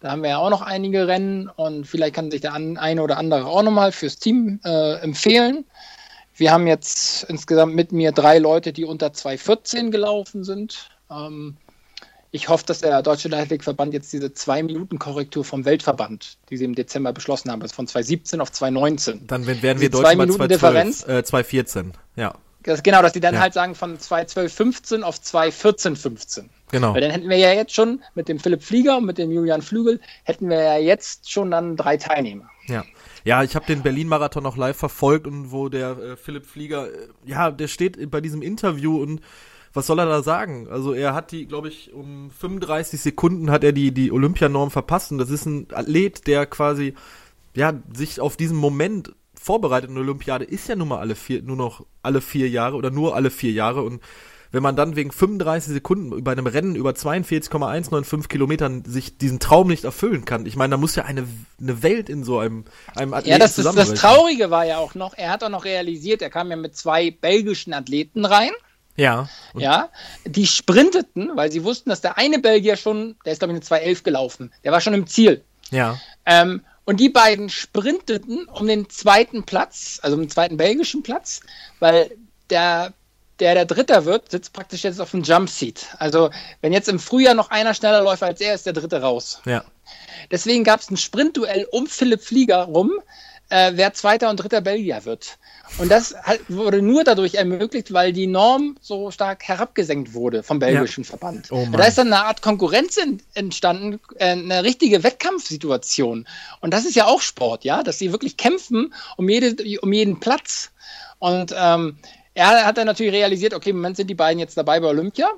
Speaker 3: Da haben wir ja auch noch einige Rennen und vielleicht kann sich der eine oder andere auch nochmal fürs Team äh, empfehlen. Wir haben jetzt insgesamt mit mir drei Leute, die unter 2,14 gelaufen sind. Ähm, ich hoffe, dass der Deutsche Leichtathletikverband jetzt diese Zwei-Minuten-Korrektur vom Weltverband, die sie im Dezember beschlossen haben, ist von 2017 auf 2019.
Speaker 2: Dann werden wir Deutsche
Speaker 3: bei 2,
Speaker 2: äh, 214, ja.
Speaker 3: Das, genau, dass die dann ja. halt sagen von 2.12.15 auf 2.14.15.
Speaker 2: Genau.
Speaker 3: Weil dann hätten wir ja jetzt schon mit dem Philipp Flieger und mit dem Julian Flügel, hätten wir ja jetzt schon dann drei Teilnehmer.
Speaker 2: Ja. Ja, ich habe den Berlin-Marathon auch live verfolgt und wo der äh, Philipp Flieger, äh, ja, der steht bei diesem Interview und was soll er da sagen? Also er hat die, glaube ich, um 35 Sekunden hat er die, die Olympianorm verpasst und das ist ein Athlet, der quasi, ja, sich auf diesen Moment vorbereitet. Eine Olympiade ist ja nun mal alle vier, nur noch alle vier Jahre oder nur alle vier Jahre und wenn man dann wegen 35 Sekunden bei einem Rennen über 42,195 Kilometern sich diesen Traum nicht erfüllen kann. Ich meine, da muss ja eine, eine Welt in so einem, einem
Speaker 3: Athleten Ja, das, ist, das Traurige war ja auch noch, er hat auch noch realisiert, er kam ja mit zwei belgischen Athleten rein.
Speaker 2: Ja.
Speaker 3: Ja, die sprinteten, weil sie wussten, dass der eine Belgier schon, der ist glaube ich eine 2.11 gelaufen, der war schon im Ziel.
Speaker 2: Ja.
Speaker 3: Ähm, und die beiden sprinteten um den zweiten Platz, also um den zweiten belgischen Platz, weil der, der der Dritter wird, sitzt praktisch jetzt auf dem Jumpseat. Also wenn jetzt im Frühjahr noch einer schneller läuft als er, ist der Dritte raus.
Speaker 2: Ja.
Speaker 3: Deswegen gab es ein Sprintduell um Philipp Flieger rum, äh, wer Zweiter und Dritter Belgier wird. Und das halt wurde nur dadurch ermöglicht, weil die Norm so stark herabgesenkt wurde vom belgischen ja. Verband. Oh da ist dann eine Art Konkurrenz entstanden, äh, eine richtige Wettkampfsituation. Und das ist ja auch Sport, ja, dass sie wirklich kämpfen um, jede, um jeden Platz. Und ähm, er hat dann natürlich realisiert, okay, im Moment sind die beiden jetzt dabei bei Olympia,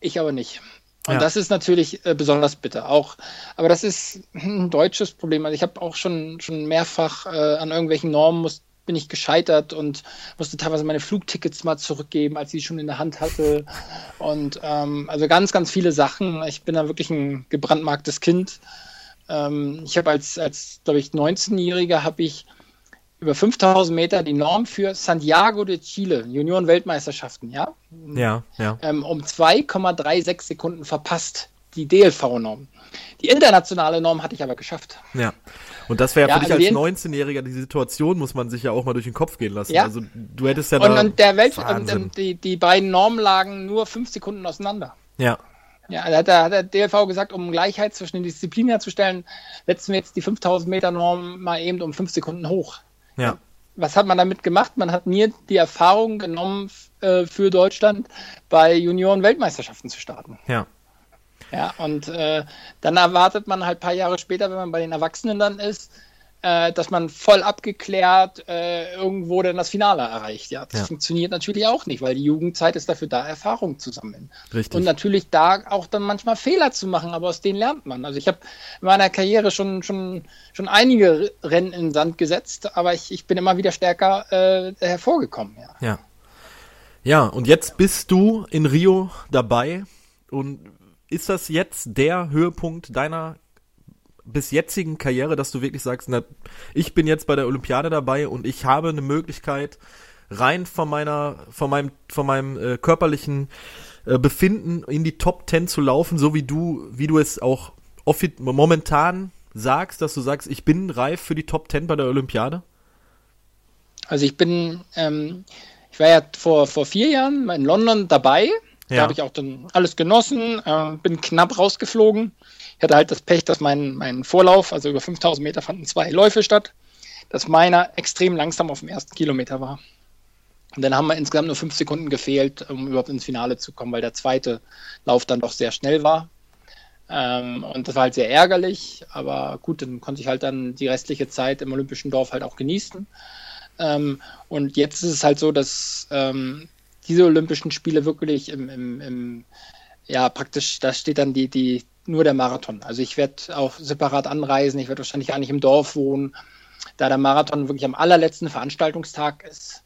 Speaker 3: ich aber nicht. Und ja. das ist natürlich äh, besonders bitter. Auch, aber das ist ein deutsches Problem. Also ich habe auch schon, schon mehrfach äh, an irgendwelchen Normen muss, bin ich gescheitert und musste teilweise meine Flugtickets mal zurückgeben, als ich sie schon in der Hand hatte. Und ähm, also ganz, ganz viele Sachen. Ich bin da wirklich ein gebrandmarktes Kind. Ähm, ich habe als, als glaube ich, 19-Jähriger habe ich über 5000 Meter die Norm für Santiago de Chile, Junioren-Weltmeisterschaften, ja?
Speaker 2: Ja, ja.
Speaker 3: Ähm, um 2,36 Sekunden verpasst, die DLV-Norm. Die internationale Norm hatte ich aber geschafft.
Speaker 2: Ja. Und das wäre ja, für dich also als 19-Jähriger, die Situation muss man sich ja auch mal durch den Kopf gehen lassen.
Speaker 3: Ja.
Speaker 2: Also du hättest ja
Speaker 3: und, da und der Welt und, und die, die beiden Normen lagen nur fünf Sekunden auseinander.
Speaker 2: Ja.
Speaker 3: Ja, da hat der, hat der DLV gesagt, um Gleichheit zwischen den Disziplinen herzustellen, setzen wir jetzt die 5000 Meter Norm mal eben um fünf Sekunden hoch.
Speaker 2: Ja.
Speaker 3: Was hat man damit gemacht? Man hat mir die Erfahrung genommen, äh, für Deutschland bei Junioren-Weltmeisterschaften zu starten.
Speaker 2: Ja.
Speaker 3: Ja, und äh, dann erwartet man halt ein paar Jahre später, wenn man bei den Erwachsenen dann ist, äh, dass man voll abgeklärt äh, irgendwo dann das Finale erreicht. Ja, das ja. funktioniert natürlich auch nicht, weil die Jugendzeit ist dafür da, Erfahrung zu sammeln.
Speaker 2: Richtig.
Speaker 3: Und natürlich da auch dann manchmal Fehler zu machen, aber aus denen lernt man. Also ich habe in meiner Karriere schon, schon, schon einige Rennen in den Sand gesetzt, aber ich, ich bin immer wieder stärker äh, hervorgekommen. Ja.
Speaker 2: ja. Ja, und jetzt bist du in Rio dabei und ist das jetzt der Höhepunkt deiner bis jetzigen Karriere, dass du wirklich sagst, na, ich bin jetzt bei der Olympiade dabei und ich habe eine Möglichkeit, rein von meiner, von meinem, von meinem äh, körperlichen äh, Befinden in die Top 10 zu laufen, so wie du, wie du es auch momentan sagst, dass du sagst, ich bin reif für die Top 10 bei der Olympiade?
Speaker 3: Also ich bin, ähm, ich war ja vor, vor vier Jahren in London dabei. Da ja. habe ich auch dann alles genossen, äh, bin knapp rausgeflogen. Ich hatte halt das Pech, dass mein, mein Vorlauf, also über 5000 Meter fanden zwei Läufe statt, dass meiner extrem langsam auf dem ersten Kilometer war. Und dann haben wir insgesamt nur fünf Sekunden gefehlt, um überhaupt ins Finale zu kommen, weil der zweite Lauf dann doch sehr schnell war. Ähm, und das war halt sehr ärgerlich, aber gut, dann konnte ich halt dann die restliche Zeit im Olympischen Dorf halt auch genießen. Ähm, und jetzt ist es halt so, dass ähm, diese Olympischen Spiele wirklich im, im, im, ja, praktisch, da steht dann die, die, nur der Marathon. Also ich werde auch separat anreisen, ich werde wahrscheinlich gar nicht im Dorf wohnen, da der Marathon wirklich am allerletzten Veranstaltungstag ist.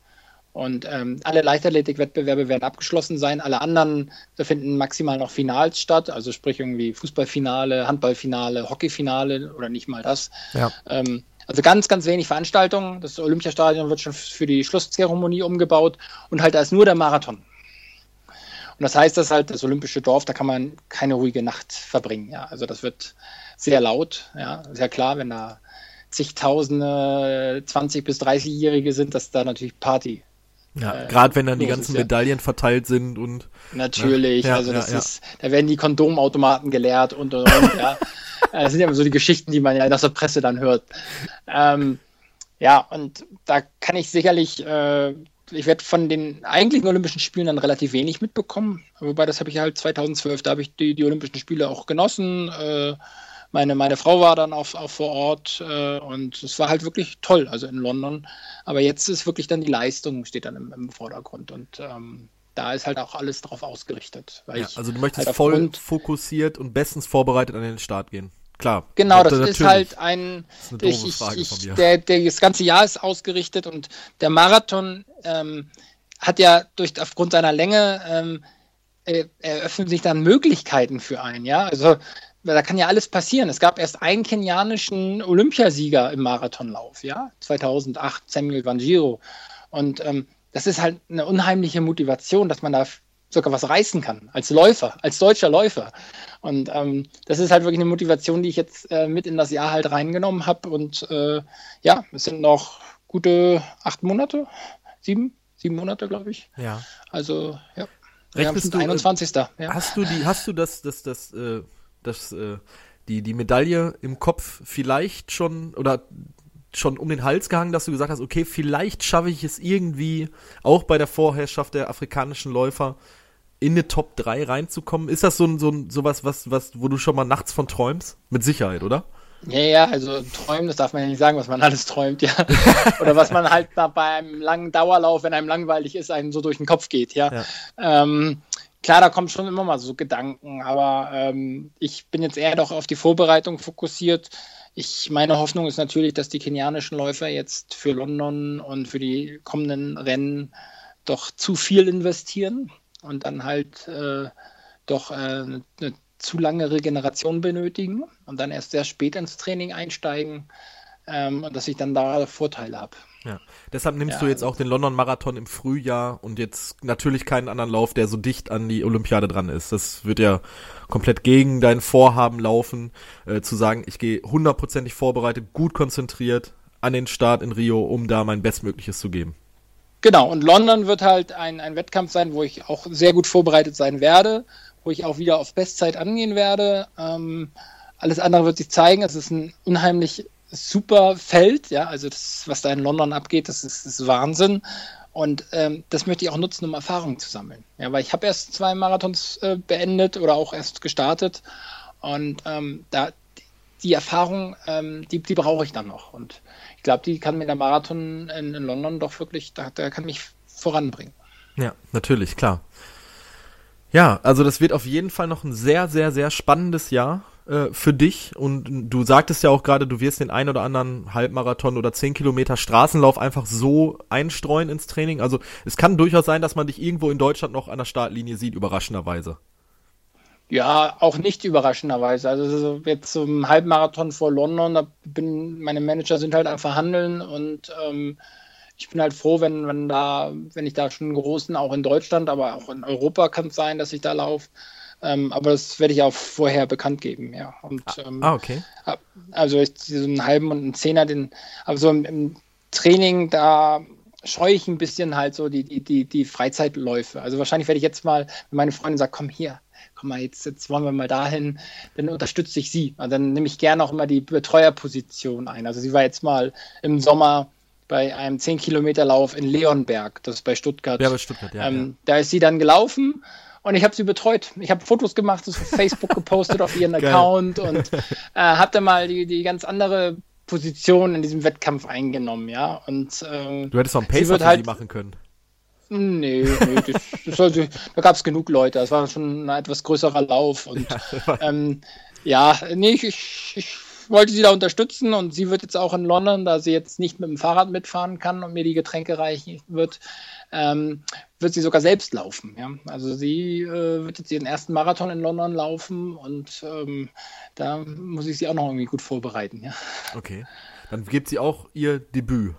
Speaker 3: Und ähm, alle Leichtathletik-Wettbewerbe werden abgeschlossen sein. Alle anderen, da finden maximal noch Finals statt, also sprich irgendwie Fußballfinale, Handballfinale, Hockeyfinale oder nicht mal das.
Speaker 2: Ja.
Speaker 3: Ähm, also ganz, ganz wenig Veranstaltungen. Das Olympiastadion wird schon für die Schlusszeremonie umgebaut und halt da ist nur der Marathon. Und das heißt, dass halt das olympische Dorf, da kann man keine ruhige Nacht verbringen. Ja, also das wird sehr laut. Ja, sehr klar, wenn da zigtausende 20 bis 30-Jährige sind, dass da natürlich Party.
Speaker 2: Ja, äh, gerade wenn dann die ganzen ist, Medaillen verteilt sind und
Speaker 3: natürlich, ja, also das ja, ist, da werden die Kondomautomaten geleert und und und. ja, das sind ja immer so die Geschichten, die man ja aus der Presse dann hört. Ähm, ja, und da kann ich sicherlich äh, ich werde von den eigentlichen Olympischen Spielen dann relativ wenig mitbekommen. Wobei, das habe ich halt 2012, da habe ich die, die Olympischen Spiele auch genossen. Äh, meine, meine Frau war dann auch, auch vor Ort äh, und es war halt wirklich toll, also in London. Aber jetzt ist wirklich dann die Leistung, steht dann im, im Vordergrund und ähm, da ist halt auch alles drauf ausgerichtet.
Speaker 2: Ja, also du möchtest halt voll fokussiert und bestens vorbereitet an den Start gehen klar.
Speaker 3: Genau, das ist halt ein. Das ist ich, ich, der, der, das ganze Jahr ist ausgerichtet und der Marathon, ähm, hat ja durch aufgrund seiner Länge ähm, äh, eröffnen sich dann Möglichkeiten für einen, ja. Also da kann ja alles passieren. Es gab erst einen kenianischen Olympiasieger im Marathonlauf, ja, 2008, Samuel Vanjiro. Und ähm, das ist halt eine unheimliche Motivation, dass man da sogar was reißen kann, als Läufer, als deutscher Läufer. Und ähm, das ist halt wirklich eine Motivation, die ich jetzt äh, mit in das Jahr halt reingenommen habe. Und äh, ja, es sind noch gute acht Monate, sieben, sieben Monate, glaube ich.
Speaker 2: Ja.
Speaker 3: Also, ja.
Speaker 2: Rechnest
Speaker 3: du, 21.
Speaker 2: Äh, ja. Hast du die, hast du das, das, das, äh, das, äh, die, die Medaille im Kopf vielleicht schon oder schon um den Hals gehangen, dass du gesagt hast, okay, vielleicht schaffe ich es irgendwie auch bei der Vorherrschaft der afrikanischen Läufer in eine Top 3 reinzukommen. Ist das so ein, so ein sowas, was, was, wo du schon mal nachts von träumst? Mit Sicherheit, oder?
Speaker 3: Ja, ja, also träumen, das darf man ja nicht sagen, was man alles träumt, ja. Oder was man halt bei einem langen Dauerlauf, wenn einem langweilig ist, einem so durch den Kopf geht, ja. ja. Ähm, klar, da kommen schon immer mal so Gedanken, aber ähm, ich bin jetzt eher doch auf die Vorbereitung fokussiert. Ich, meine Hoffnung ist natürlich, dass die kenianischen Läufer jetzt für London und für die kommenden Rennen doch zu viel investieren und dann halt äh, doch äh, eine zu lange Regeneration benötigen und dann erst sehr spät ins Training einsteigen ähm, und dass ich dann da Vorteile habe.
Speaker 2: Ja. Deshalb nimmst ja. du jetzt auch den London Marathon im Frühjahr und jetzt natürlich keinen anderen Lauf, der so dicht an die Olympiade dran ist. Das wird ja komplett gegen dein Vorhaben laufen, äh, zu sagen, ich gehe hundertprozentig vorbereitet, gut konzentriert an den Start in Rio, um da mein Bestmögliches zu geben.
Speaker 3: Genau, und London wird halt ein, ein Wettkampf sein, wo ich auch sehr gut vorbereitet sein werde, wo ich auch wieder auf Bestzeit angehen werde. Ähm, alles andere wird sich zeigen. Es ist ein unheimlich super Feld, ja, also das, was da in London abgeht, das ist, ist Wahnsinn. Und ähm, das möchte ich auch nutzen, um Erfahrungen zu sammeln. Ja, weil ich habe erst zwei Marathons äh, beendet oder auch erst gestartet. Und ähm, da die Erfahrung, ähm, die, die brauche ich dann noch. Und ich glaube, die kann mir der Marathon in, in London doch wirklich, da, der kann mich voranbringen.
Speaker 2: Ja, natürlich, klar. Ja, also das wird auf jeden Fall noch ein sehr, sehr, sehr spannendes Jahr äh, für dich. Und du sagtest ja auch gerade, du wirst den ein oder anderen Halbmarathon oder 10 Kilometer Straßenlauf einfach so einstreuen ins Training. Also es kann durchaus sein, dass man dich irgendwo in Deutschland noch an der Startlinie sieht, überraschenderweise.
Speaker 3: Ja, auch nicht überraschenderweise. Also jetzt zum Halbmarathon vor London, da bin meine Manager sind halt am Verhandeln und ähm, ich bin halt froh, wenn, wenn da, wenn ich da schon einen großen, auch in Deutschland, aber auch in Europa kann es sein, dass ich da laufe. Ähm, aber das werde ich auch vorher bekannt geben, ja. Und,
Speaker 2: ah, ähm, ah, okay.
Speaker 3: Also ich, so einen halben und einen Zehner, den, aber so im, im Training, da scheue ich ein bisschen halt so die, die, die Freizeitläufe. Also wahrscheinlich werde ich jetzt mal, wenn meine Freundin sagt, komm hier, komm mal, jetzt, jetzt wollen wir mal dahin, dann unterstütze ich sie. Und dann nehme ich gerne auch immer die Betreuerposition ein. Also sie war jetzt mal im Sommer bei einem 10-Kilometer-Lauf in Leonberg, das ist bei Stuttgart.
Speaker 2: Ja, bei Stuttgart, ja,
Speaker 3: ähm, ja. Da ist sie dann gelaufen und ich habe sie betreut. Ich habe Fotos gemacht, das auf Facebook gepostet auf ihren Account und äh, habe dann mal die, die ganz andere Position in diesem Wettkampf eingenommen, ja. Und, ähm,
Speaker 2: du hättest auch einen Pacer halt, machen können.
Speaker 3: Nee, nee das, das sollte, da gab es genug Leute. Das war schon ein etwas größerer Lauf. Und ja, ähm, ja nee, ich, ich wollte sie da unterstützen und sie wird jetzt auch in London, da sie jetzt nicht mit dem Fahrrad mitfahren kann und mir die Getränke reichen wird, ähm, wird sie sogar selbst laufen. Ja? Also sie äh, wird jetzt ihren ersten Marathon in London laufen und ähm, da muss ich sie auch noch irgendwie gut vorbereiten. Ja?
Speaker 2: Okay, dann gibt sie auch ihr Debüt.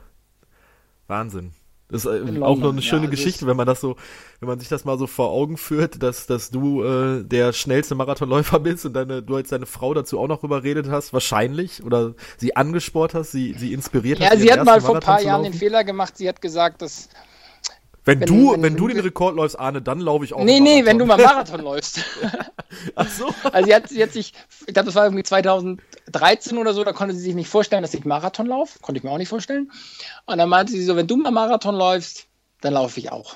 Speaker 2: Wahnsinn. Das ist äh, auch noch eine schöne ja, Geschichte, wenn man das so, wenn man sich das mal so vor Augen führt, dass, dass du äh, der schnellste Marathonläufer bist und deine, du jetzt deine Frau dazu auch noch überredet hast, wahrscheinlich, oder sie angesport hast, sie, sie inspiriert
Speaker 3: ja,
Speaker 2: hast.
Speaker 3: Ja, sie hat mal vor ein paar Jahren den Fehler gemacht, sie hat gesagt, dass
Speaker 2: wenn, wenn, du, wenn, wenn du den Rekord läufst, Arne, dann laufe ich auch.
Speaker 3: Nee, nee, wenn du mal Marathon läufst. Ach so. Also sie hat, sich, ich glaube, das war irgendwie 2013 oder so, da konnte sie sich nicht vorstellen, dass ich Marathon laufe. Konnte ich mir auch nicht vorstellen. Und dann meinte sie so, wenn du mal Marathon läufst, dann laufe ich auch.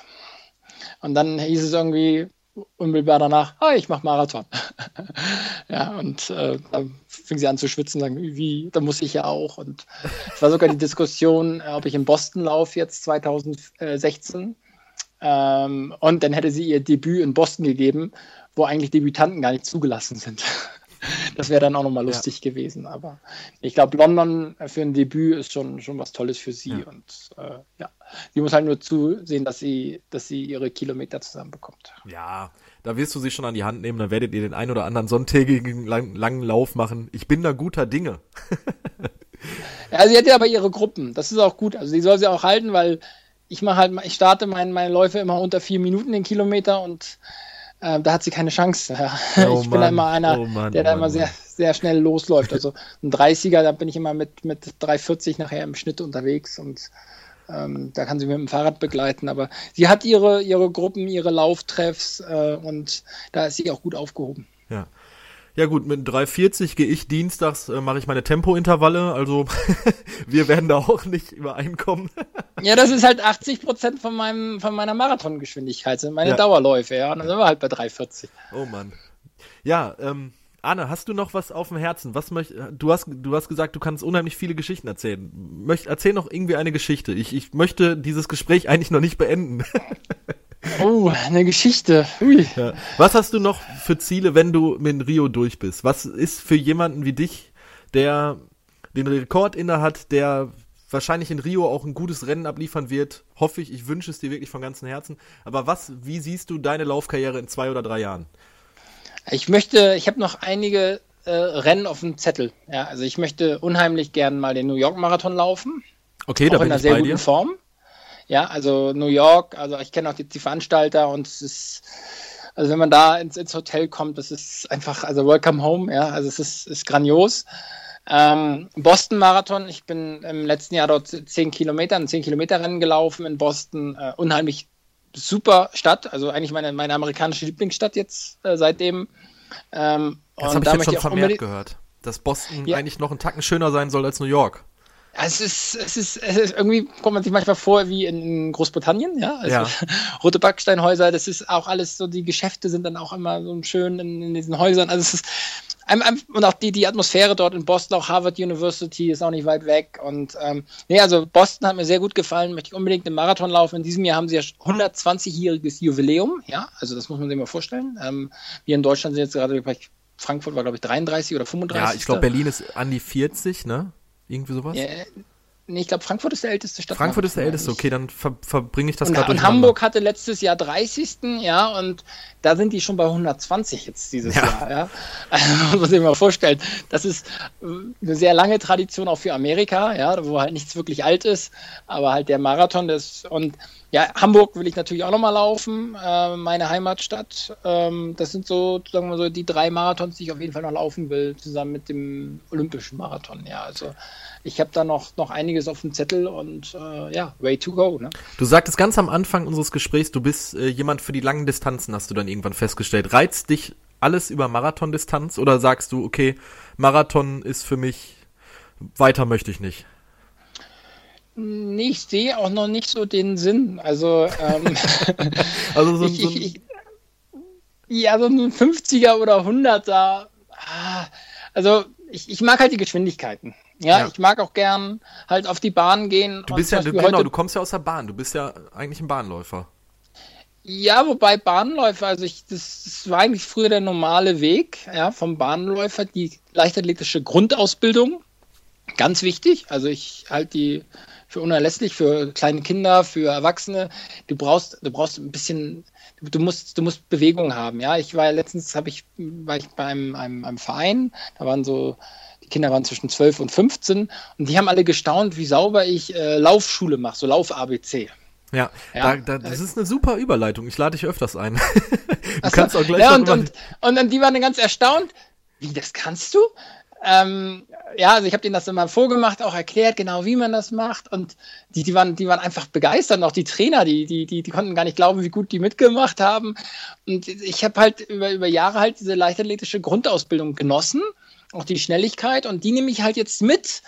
Speaker 3: Und dann hieß es irgendwie unmittelbar danach, ah, ich mache Marathon. ja, und äh, dann fing sie an zu schwitzen, sagen, wie, da muss ich ja auch. Und es war sogar die Diskussion, ob ich in Boston laufe jetzt 2016. Ähm, und dann hätte sie ihr Debüt in Boston gegeben, wo eigentlich Debütanten gar nicht zugelassen sind. Das wäre dann auch nochmal lustig ja. gewesen. Aber ich glaube, London für ein Debüt ist schon, schon was Tolles für sie. Ja. Und äh, ja, sie muss halt nur zusehen, dass sie, dass sie ihre Kilometer zusammenbekommt.
Speaker 2: Ja, da wirst du sie schon an die Hand nehmen, dann werdet ihr den ein oder anderen sonntägigen lang, langen Lauf machen. Ich bin da guter Dinge.
Speaker 3: ja, sie hat ja aber ihre Gruppen. Das ist auch gut. Also sie soll sie auch halten, weil ich mache halt, ich starte mein, meine Läufe immer unter vier Minuten den Kilometer und äh, da hat sie keine Chance. Oh ich bin da immer einer, oh Mann, der da immer sehr, sehr schnell losläuft. Also ein 30er, da bin ich immer mit, mit 3,40 nachher im Schnitt unterwegs und ähm, da kann sie mit dem Fahrrad begleiten. Aber sie hat ihre, ihre Gruppen, ihre Lauftreffs äh, und da ist sie auch gut aufgehoben.
Speaker 2: Ja. Ja gut, mit 3,40 gehe ich dienstags, äh, mache ich meine Tempointervalle, also wir werden da auch nicht übereinkommen.
Speaker 3: ja, das ist halt 80 Prozent von, meinem, von meiner Marathongeschwindigkeit, sind meine ja. Dauerläufe, ja, und dann sind wir halt bei 3,40.
Speaker 2: Oh Mann. Ja, ähm, Anne, hast du noch was auf dem Herzen? Was möcht, du hast, du hast gesagt, du kannst unheimlich viele Geschichten erzählen. Möcht, erzähl noch irgendwie eine Geschichte. Ich, ich möchte dieses Gespräch eigentlich noch nicht beenden.
Speaker 3: Oh, eine Geschichte.
Speaker 2: Ja. Was hast du noch für Ziele, wenn du mit Rio durch bist? Was ist für jemanden wie dich, der den Rekord inne hat, der wahrscheinlich in Rio auch ein gutes Rennen abliefern wird, hoffe ich, ich wünsche es dir wirklich von ganzem Herzen. Aber was, wie siehst du deine Laufkarriere in zwei oder drei Jahren?
Speaker 3: Ich möchte, ich habe noch einige äh, Rennen auf dem Zettel. Ja, also ich möchte unheimlich gern mal den New York Marathon laufen.
Speaker 2: Okay, da bin in einer ich sehr bei guten dir.
Speaker 3: Form. Ja, also New York, also ich kenne auch die, die, Veranstalter und es ist, also wenn man da ins, ins, Hotel kommt, das ist einfach, also Welcome Home, ja, also es ist, ist grandios. Ähm, Boston Marathon, ich bin im letzten Jahr dort 10 Kilometer, ein 10 Kilometer Rennen gelaufen in Boston, äh, unheimlich super Stadt, also eigentlich meine, meine amerikanische Lieblingsstadt jetzt äh, seitdem.
Speaker 2: Ähm, das habe ich jetzt schon vermehrt gehört, dass Boston ja. eigentlich noch einen Tacken schöner sein soll als New York.
Speaker 3: Es ist, es ist, es ist irgendwie kommt man sich manchmal vor wie in Großbritannien, ja. Also
Speaker 2: ja.
Speaker 3: rote Backsteinhäuser, das ist auch alles so, die Geschäfte sind dann auch immer so schön in, in diesen Häusern. Also es ist und auch die, die Atmosphäre dort in Boston, auch Harvard University ist auch nicht weit weg. Und ähm, nee, also Boston hat mir sehr gut gefallen, möchte ich unbedingt einen Marathon laufen. In diesem Jahr haben sie ja 120-jähriges Jubiläum, ja, also das muss man sich mal vorstellen. Ähm, wir in Deutschland sind jetzt gerade, Frankfurt war, glaube ich, 33 oder 35. Ja,
Speaker 2: ich glaube, Berlin ist an die 40, ne? Irgendwie sowas? Ja,
Speaker 3: Nee, ich glaube, Frankfurt ist der älteste
Speaker 2: Stadt. Frankfurt ist der älteste, okay, dann ver verbringe ich das gerade
Speaker 3: durch. Und Hamburg hatte letztes Jahr 30. Ja, und da sind die schon bei 120 jetzt dieses ja. Jahr. Ja, also, muss man sich mal vorstellen. Das ist äh, eine sehr lange Tradition auch für Amerika, ja, wo halt nichts wirklich alt ist, aber halt der Marathon das und ja, Hamburg will ich natürlich auch nochmal laufen, äh, meine Heimatstadt. Ähm, das sind so, sagen wir so, die drei Marathons, die ich auf jeden Fall noch laufen will, zusammen mit dem Olympischen Marathon. Ja, also ich habe da noch, noch einiges auf dem Zettel und äh, ja, way to go. Ne?
Speaker 2: Du sagtest ganz am Anfang unseres Gesprächs, du bist äh, jemand für die langen Distanzen, hast du dann irgendwann festgestellt. Reizt dich alles über Marathondistanz oder sagst du, okay, Marathon ist für mich, weiter möchte ich nicht?
Speaker 3: Nee, ich sehe auch noch nicht so den Sinn. Also, ähm,
Speaker 2: also so, ich, so ich, ich,
Speaker 3: ja, so ein 50er oder 100er. Ah, also, ich, ich mag halt die Geschwindigkeiten. Ja, ja, ich mag auch gern halt auf die Bahn gehen.
Speaker 2: Du bist ja, du, genau, du kommst ja aus der Bahn. Du bist ja eigentlich ein Bahnläufer.
Speaker 3: Ja, wobei Bahnläufer, also ich, das, das, war eigentlich früher der normale Weg, ja, vom Bahnläufer, die leichtathletische Grundausbildung. Ganz wichtig. Also ich halte die für unerlässlich für kleine Kinder, für Erwachsene. Du brauchst, du brauchst ein bisschen, du musst, du musst Bewegung haben. Ja, ich war letztens, habe ich, war ich bei einem, einem, einem Verein, da waren so die Kinder waren zwischen 12 und 15 und die haben alle gestaunt, wie sauber ich äh, Laufschule mache, so Lauf-ABC.
Speaker 2: Ja, ja. Da, da, das ist eine super Überleitung. Ich lade dich öfters ein. du kannst
Speaker 3: auch gleich ja, und, und, und dann die waren dann ganz erstaunt. Wie, das kannst du? Ähm, ja, also ich habe denen das immer vorgemacht, auch erklärt, genau wie man das macht. Und die, die, waren, die waren einfach begeistert. Und auch die Trainer, die, die, die, die konnten gar nicht glauben, wie gut die mitgemacht haben. Und ich habe halt über, über Jahre halt diese leichtathletische Grundausbildung genossen, auch die Schnelligkeit. Und die nehme ich halt jetzt mit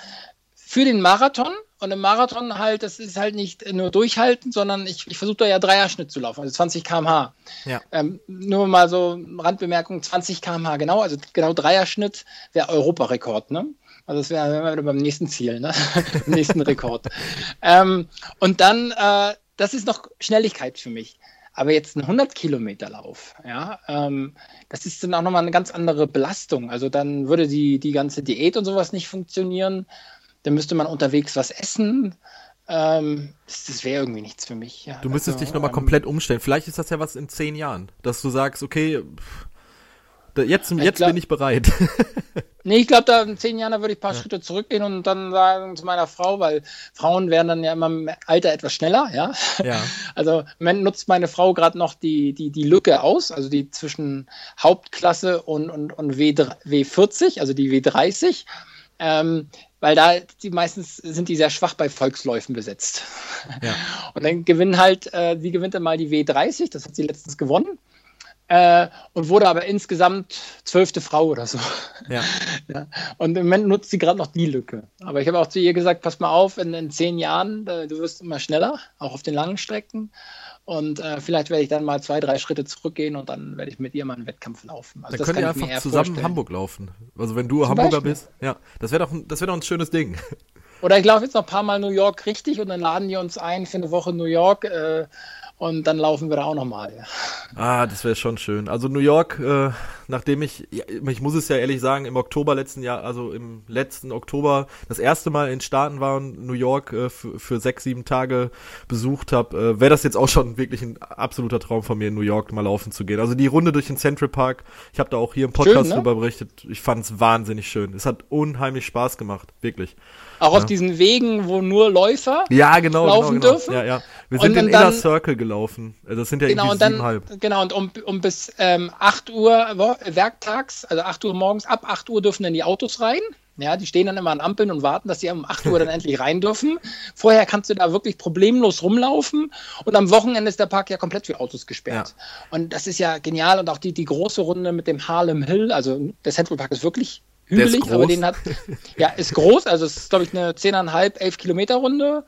Speaker 3: für den Marathon. Und im Marathon halt, das ist halt nicht nur durchhalten, sondern ich, ich versuche da ja Dreierschnitt zu laufen, also 20 km/h. Ja. Ähm, nur mal so Randbemerkung, 20 km/h, genau, also genau Dreierschnitt wäre Europarekord, ne? Also das wäre wär beim nächsten Ziel, ne? Im nächsten Rekord. ähm, und dann, äh, das ist noch Schnelligkeit für mich. Aber jetzt ein 100 Kilometer Lauf, ja, ähm, das ist dann auch nochmal eine ganz andere Belastung. Also dann würde die, die ganze Diät und sowas nicht funktionieren. Dann müsste man unterwegs was essen. Ähm, das, wäre irgendwie nichts für mich. Ja.
Speaker 2: Du müsstest
Speaker 3: also,
Speaker 2: dich nochmal
Speaker 3: ähm,
Speaker 2: komplett umstellen. Vielleicht ist das ja was in zehn Jahren, dass du sagst, okay, pff, jetzt, jetzt
Speaker 3: glaub-
Speaker 2: bin ich bereit.
Speaker 3: Nee, ich glaube, da in zehn Jahren würde ich ein paar Schritte zurückgehen und dann sagen zu meiner Frau, weil Frauen werden dann ja immer im Alter etwas schneller, ja.
Speaker 2: Ja.
Speaker 3: Also Moment nutzt meine Frau gerade noch die, die, die Lücke aus, also die zwischen Hauptklasse und, und, und W, W40, also die W30. Ähm, weil da die meistens sind die sehr schwach bei Volksläufen besetzt.
Speaker 2: Ja.
Speaker 3: Und dann gewinnen halt, äh, sie gewinnt dann mal die W30, das hat sie letztens gewonnen. Äh, und wurde aber insgesamt zwölfte Frau oder so.
Speaker 2: ja.
Speaker 3: Ja. Und im Moment nutzt sie gerade noch die Lücke. Aber ich habe auch zu ihr gesagt, pass mal auf, in, in zehn Jahren, äh, du wirst immer schneller, auch auf den langen Strecken. Und äh, vielleicht werde ich dann mal zwei, drei Schritte zurückgehen und dann werde ich mit ihr mal einen Wettkampf laufen. Also
Speaker 2: Dann könnt ihr einfach zusammen
Speaker 3: vorstellen.
Speaker 2: Hamburg laufen. Also wenn du Hamburger
Speaker 3: Beispiel.
Speaker 2: bist. Ja, das wäre doch, ein- das wäre doch ein schönes Ding.
Speaker 3: Oder ich laufe jetzt noch ein paar Mal New York richtig und dann laden die uns ein für eine Woche New York äh, und dann laufen wir da auch nochmal. Ja.
Speaker 2: Ah, das wäre schon schön. Also New York, äh, nachdem ich, ja, ich muss es ja ehrlich sagen, im Oktober letzten Jahr, also im letzten Oktober das erste Mal in den Staaten war und New York äh, für, für sechs, sieben Tage besucht habe, äh, wäre das jetzt auch schon wirklich ein absoluter Traum von mir, in New York mal laufen zu gehen. Also die Runde durch den Central Park, ich habe da auch hier im Podcast
Speaker 3: Schön, ne?
Speaker 2: drüber berichtet, ich fand es wahnsinnig schön. Es hat unheimlich Spaß gemacht, wirklich.
Speaker 3: Auch auf diesen Wegen, wo nur Läufer.
Speaker 2: Ja, genau,
Speaker 3: Laufen
Speaker 2: genau, genau.
Speaker 3: dürfen?
Speaker 2: Ja, ja. Wir sind in Inner Circle gelaufen. Äh, Das sind ja
Speaker 3: Genau,
Speaker 2: irgendwie siebenhalb.
Speaker 3: genau, und um, um bis ähm, 8 Uhr werktags, also 8 Uhr morgens, ab 8 Uhr dürfen dann die Autos rein. Ja, die stehen dann immer an Ampeln und warten, dass sie um 8 Uhr dann endlich rein dürfen. Vorher kannst du da wirklich problemlos rumlaufen und am Wochenende ist der Park ja komplett für Autos gesperrt. Und das ist ja genial und auch die, die große Runde mit dem Harlem Hill, also der Central Park ist wirklich
Speaker 2: ist
Speaker 3: hügelig, aber den hat, ja, ist groß, also es ist, glaube ich, eine 10,5, 11 Kilometer Runde.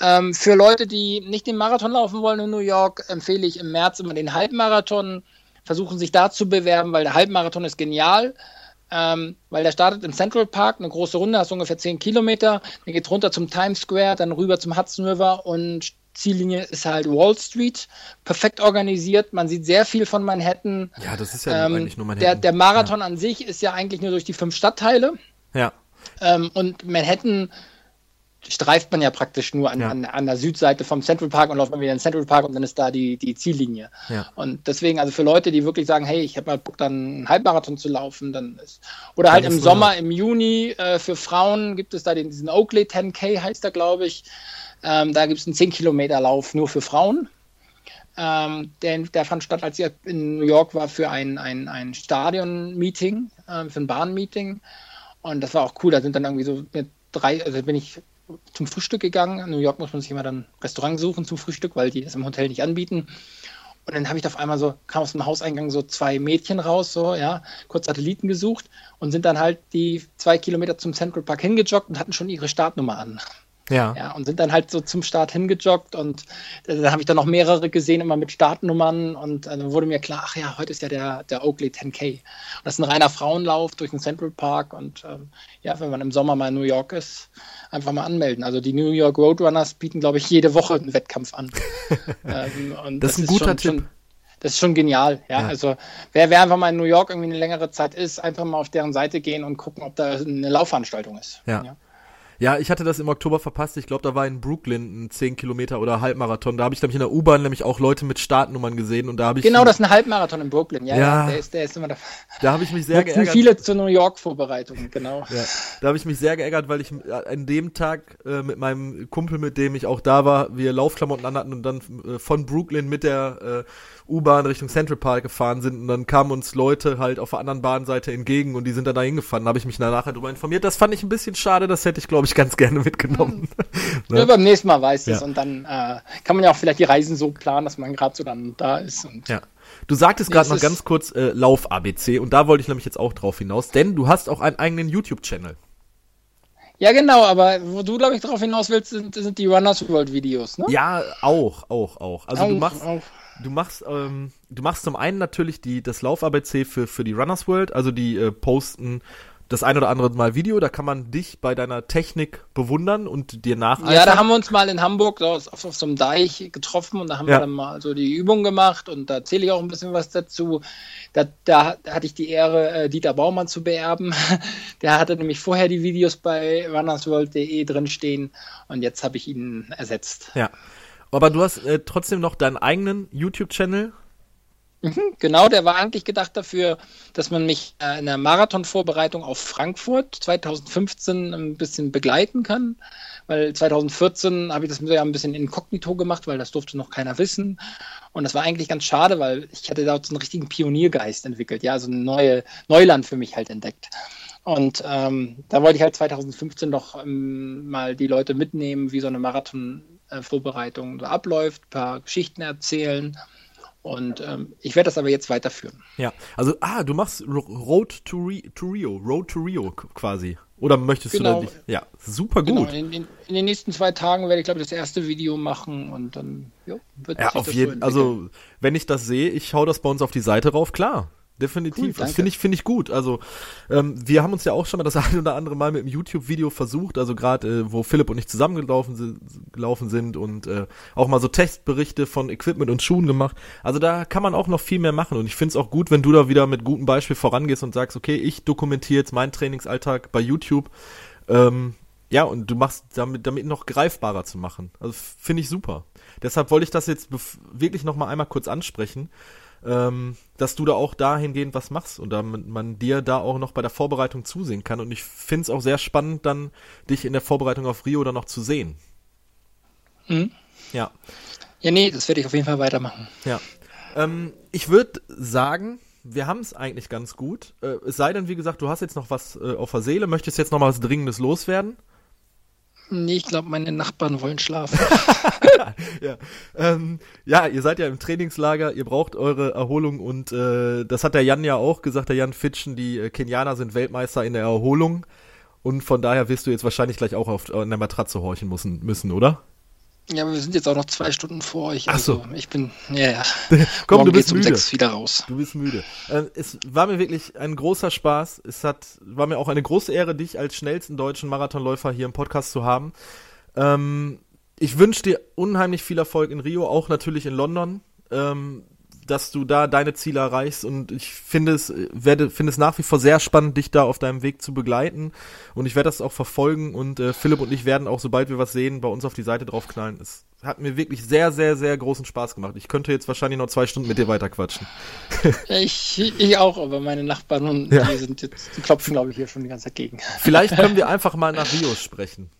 Speaker 3: Ähm, für Leute, die nicht den Marathon laufen wollen in New York, empfehle ich im März immer den Halbmarathon. Versuchen sich da zu bewerben, weil der Halbmarathon ist genial. Ähm, weil der startet im Central Park, eine große Runde, hast ungefähr 10 Kilometer. Dann geht runter zum Times Square, dann rüber zum Hudson River und Ziellinie ist halt Wall Street. Perfekt organisiert. Man sieht sehr viel von Manhattan.
Speaker 2: Ja, das ist ja
Speaker 3: Ähm,
Speaker 2: eigentlich nur mein
Speaker 3: der, der Marathon an sich ist ja eigentlich nur durch die fünf Stadtteile.
Speaker 2: Ja.
Speaker 3: Ähm, und Manhattan streift man ja praktisch nur an,
Speaker 2: Ja.
Speaker 3: an, an der Südseite vom Central Park und läuft man wieder in den Central Park und dann ist da die, die Ziellinie.
Speaker 2: Ja.
Speaker 3: Und deswegen, also für Leute, die wirklich sagen, hey, ich habe mal Bock, dann einen Halbmarathon zu laufen, dann ist. Oder halt im Sommer, im Juni, äh, für Frauen gibt es da den, diesen Oakley 10K, heißt der, glaube ich. Ähm, da gibt es einen 10-Kilometer-Lauf nur für Frauen. Ähm, der, der fand statt, als ich in New York war, für ein, ein, ein Stadion-Meeting, ähm, für ein Bahn-Meeting. Und das war auch cool. Da sind dann irgendwie so mit drei, also bin ich zum Frühstück gegangen. In New York muss man sich immer dann Restaurant suchen zum Frühstück, weil die das im Hotel nicht anbieten. Und dann habe ich da auf einmal so, kam aus dem Hauseingang so zwei Mädchen raus, so, ja, kurz Satelliten gesucht und sind dann halt die zwei Kilometer zum Central Park hingejoggt und hatten schon ihre Startnummer an.
Speaker 2: Ja.
Speaker 3: Ja, und sind dann halt so zum Start hingejoggt und äh, dann habe ich dann noch mehrere gesehen, immer mit Startnummern und äh, dann wurde mir klar, ach ja, heute ist ja der, der Oakley 10K. Und das ist ein reiner Frauenlauf durch den Central Park und ähm, ja, wenn man im Sommer mal in New York ist, einfach mal anmelden. Also die New York Roadrunners bieten, glaube ich, jede Woche einen Wettkampf an. ähm, und
Speaker 2: Das ist ein guter
Speaker 3: schon,
Speaker 2: Tipp.
Speaker 3: Schon, das ist schon genial, ja.
Speaker 2: Ja.
Speaker 3: Also wer, wer einfach mal in New York irgendwie eine längere Zeit ist, einfach mal auf deren Seite gehen und gucken, ob da eine Laufveranstaltung ist.
Speaker 2: Ja. Ja, ich hatte das im Oktober verpasst. Ich glaube, da war in Brooklyn ein 10 Kilometer oder Halbmarathon. Da habe ich nämlich in der U-Bahn nämlich auch Leute mit Startnummern gesehen und da habe ich
Speaker 3: Genau, das ist ein Halbmarathon in Brooklyn. Ja,
Speaker 2: Ja.
Speaker 3: ja. Der, ist, der ist immer da.
Speaker 2: da habe ich mich sehr geärgert.
Speaker 3: viele zur New York-Vorbereitung, genau.
Speaker 2: Ja, da habe ich mich sehr geärgert, weil ich äh, an dem Tag äh, mit meinem Kumpel, mit dem ich auch da war, wir Laufklamotten anhatten und dann äh, von Brooklyn mit der äh, U-Bahn Richtung Central Park gefahren sind und dann kamen uns Leute halt auf der anderen Bahnseite entgegen und die sind dann da hingefahren. Da habe ich mich danach darüber informiert. Das fand ich ein bisschen schade, das hätte ich, glaube ich, ganz gerne mitgenommen.
Speaker 3: Ja.
Speaker 2: ne?
Speaker 3: beim nächsten Mal weiß es
Speaker 2: Ja.
Speaker 3: und dann äh, kann man ja auch vielleicht die Reisen so planen, dass man gerade so dann da ist.
Speaker 2: Ja. Du sagtest gerade
Speaker 3: es
Speaker 2: noch ganz kurz äh, Lauf-ABC und da wollte ich nämlich jetzt auch drauf hinaus, denn du hast auch einen eigenen YouTube-Channel.
Speaker 3: ja, genau, aber wo du, glaube ich, darauf hinaus willst, sind, sind die Runners World Videos, ne?
Speaker 2: Ja, auch, auch, auch. Also du
Speaker 3: Auch,
Speaker 2: machst,
Speaker 3: auch.
Speaker 2: du machst, ähm, du machst zum einen natürlich die das Lauf ABC für für die Runners World, also die äh, posten das ein oder andere Mal Video, da kann man dich bei deiner Technik bewundern und dir nacheifern.
Speaker 3: Ja, da haben wir uns mal in Hamburg auf, auf, auf so einem Deich getroffen und da haben
Speaker 2: Ja.
Speaker 3: wir dann mal so die Übung gemacht und da erzähle ich auch ein bisschen was dazu. Da, da, da hatte ich die Ehre, äh, Dieter Baumann zu beerben. Der hatte nämlich vorher die Videos bei runnersworld.de drinstehen und jetzt habe ich ihn ersetzt.
Speaker 2: Ja. Aber du hast äh, trotzdem noch deinen eigenen YouTube-Channel.
Speaker 3: Mhm, Genau, der war eigentlich gedacht dafür, dass man mich äh, in der Marathonvorbereitung auf Frankfurt 2015 ein bisschen begleiten kann. Weil 2014 habe ich das ja ein bisschen inkognito gemacht, weil das durfte noch keiner wissen. Und das war eigentlich ganz schade, weil ich hatte dort so einen richtigen Pioniergeist entwickelt, ja, so ein neue Neuland für mich halt entdeckt. Und ähm, da wollte ich halt 2015 doch ähm, mal die Leute mitnehmen, wie so eine Marathon-Vorbereitung so abläuft, ein paar Geschichten erzählen. Und ähm, ich werde das aber jetzt weiterführen.
Speaker 2: Ja. Also, ah, du machst Ro- Road to, Ri to Rio. Road to Rio quasi. Oder möchtest
Speaker 3: Genau.
Speaker 2: du da nicht? Ja, super
Speaker 3: Genau,
Speaker 2: gut.
Speaker 3: in, in, in den nächsten zwei Tagen werde ich, glaube ich, das erste Video machen und dann jo, wird
Speaker 2: Ja, auf jeden
Speaker 3: so
Speaker 2: Also, wenn ich das sehe, ich hau das bei uns auf die Seite rauf, klar. Definitiv.
Speaker 3: Cool,
Speaker 2: das finde ich, finde ich gut. Also, ähm, wir haben uns ja auch schon mal das ein oder andere Mal mit dem YouTube-Video versucht, also gerade, äh, wo Philipp und ich zusammengelaufen sind, gelaufen sind und äh, auch mal so Testberichte von Equipment und Schuhen gemacht. Also da kann man auch noch viel mehr machen und ich finde es auch gut, wenn du da wieder mit gutem Beispiel vorangehst und sagst, okay, ich dokumentiere jetzt meinen Trainingsalltag bei YouTube. Ähm, ja, und du machst damit, damit noch greifbarer zu machen. Also finde ich super. Deshalb wollte ich das jetzt wirklich noch mal einmal kurz ansprechen, ähm, dass du da auch dahingehend was machst und damit man dir da auch noch bei der Vorbereitung zusehen kann. Und ich finde es auch sehr spannend, dann dich in der Vorbereitung auf Rio dann noch zu sehen.
Speaker 3: Mhm.
Speaker 2: Ja,
Speaker 3: Ja, nee, das werde ich auf jeden Fall weitermachen.
Speaker 2: ja. Ähm, ich würde sagen, wir haben es eigentlich ganz gut. Äh, es sei denn, wie gesagt, du hast jetzt noch was äh, auf der Seele, möchtest jetzt noch mal was Dringendes loswerden?
Speaker 3: Nee, ich glaube, meine Nachbarn wollen schlafen.
Speaker 2: ja. Ähm, ja, ihr seid ja im Trainingslager, ihr braucht eure Erholung und äh, das hat der Jan ja auch gesagt, der Jan Fitschen, die äh, Kenianer sind Weltmeister in der Erholung und von daher wirst du jetzt wahrscheinlich gleich auch auf an der Matratze horchen müssen, müssen oder?
Speaker 3: Ja, aber wir sind jetzt auch noch zwei Stunden vor euch.
Speaker 2: Ach so.
Speaker 3: Also ich bin, ja, ja.
Speaker 2: Komm,
Speaker 3: Morgen
Speaker 2: du bist
Speaker 3: um
Speaker 2: müde.
Speaker 3: sechs wieder raus.
Speaker 2: Du bist müde. Äh, es war mir wirklich ein großer Spaß. Es hat, war mir auch eine große Ehre, dich als schnellsten deutschen Marathonläufer hier im Podcast zu haben. Ähm, ich wünsche dir unheimlich viel Erfolg in Rio, auch natürlich in London, ähm, dass du da deine Ziele erreichst. Und ich finde es, werde, finde es nach wie vor sehr spannend, dich da auf deinem Weg zu begleiten. Und ich werde das auch verfolgen. Und äh, Philipp und ich werden auch, sobald wir was sehen, bei uns auf die Seite draufknallen. Es hat mir wirklich sehr, sehr, sehr großen Spaß gemacht. Ich könnte jetzt wahrscheinlich noch zwei Stunden mit dir weiterquatschen.
Speaker 3: Ich, ich auch, aber meine Nachbarn und
Speaker 2: Ja.
Speaker 3: die sind jetzt, die klopfen, glaube ich, hier schon die ganze Zeit gegen.
Speaker 2: Vielleicht können wir einfach mal nach Rio sprechen.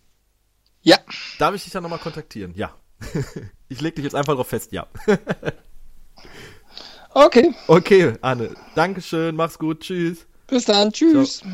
Speaker 3: Ja,
Speaker 2: Darf ich dich dann nochmal kontaktieren? Ja. Ich leg dich jetzt einfach drauf fest, ja.
Speaker 3: Okay.
Speaker 2: Okay, Anne. Dankeschön, mach's gut, tschüss.
Speaker 3: Bis dann. Tschüss.
Speaker 2: Ciao.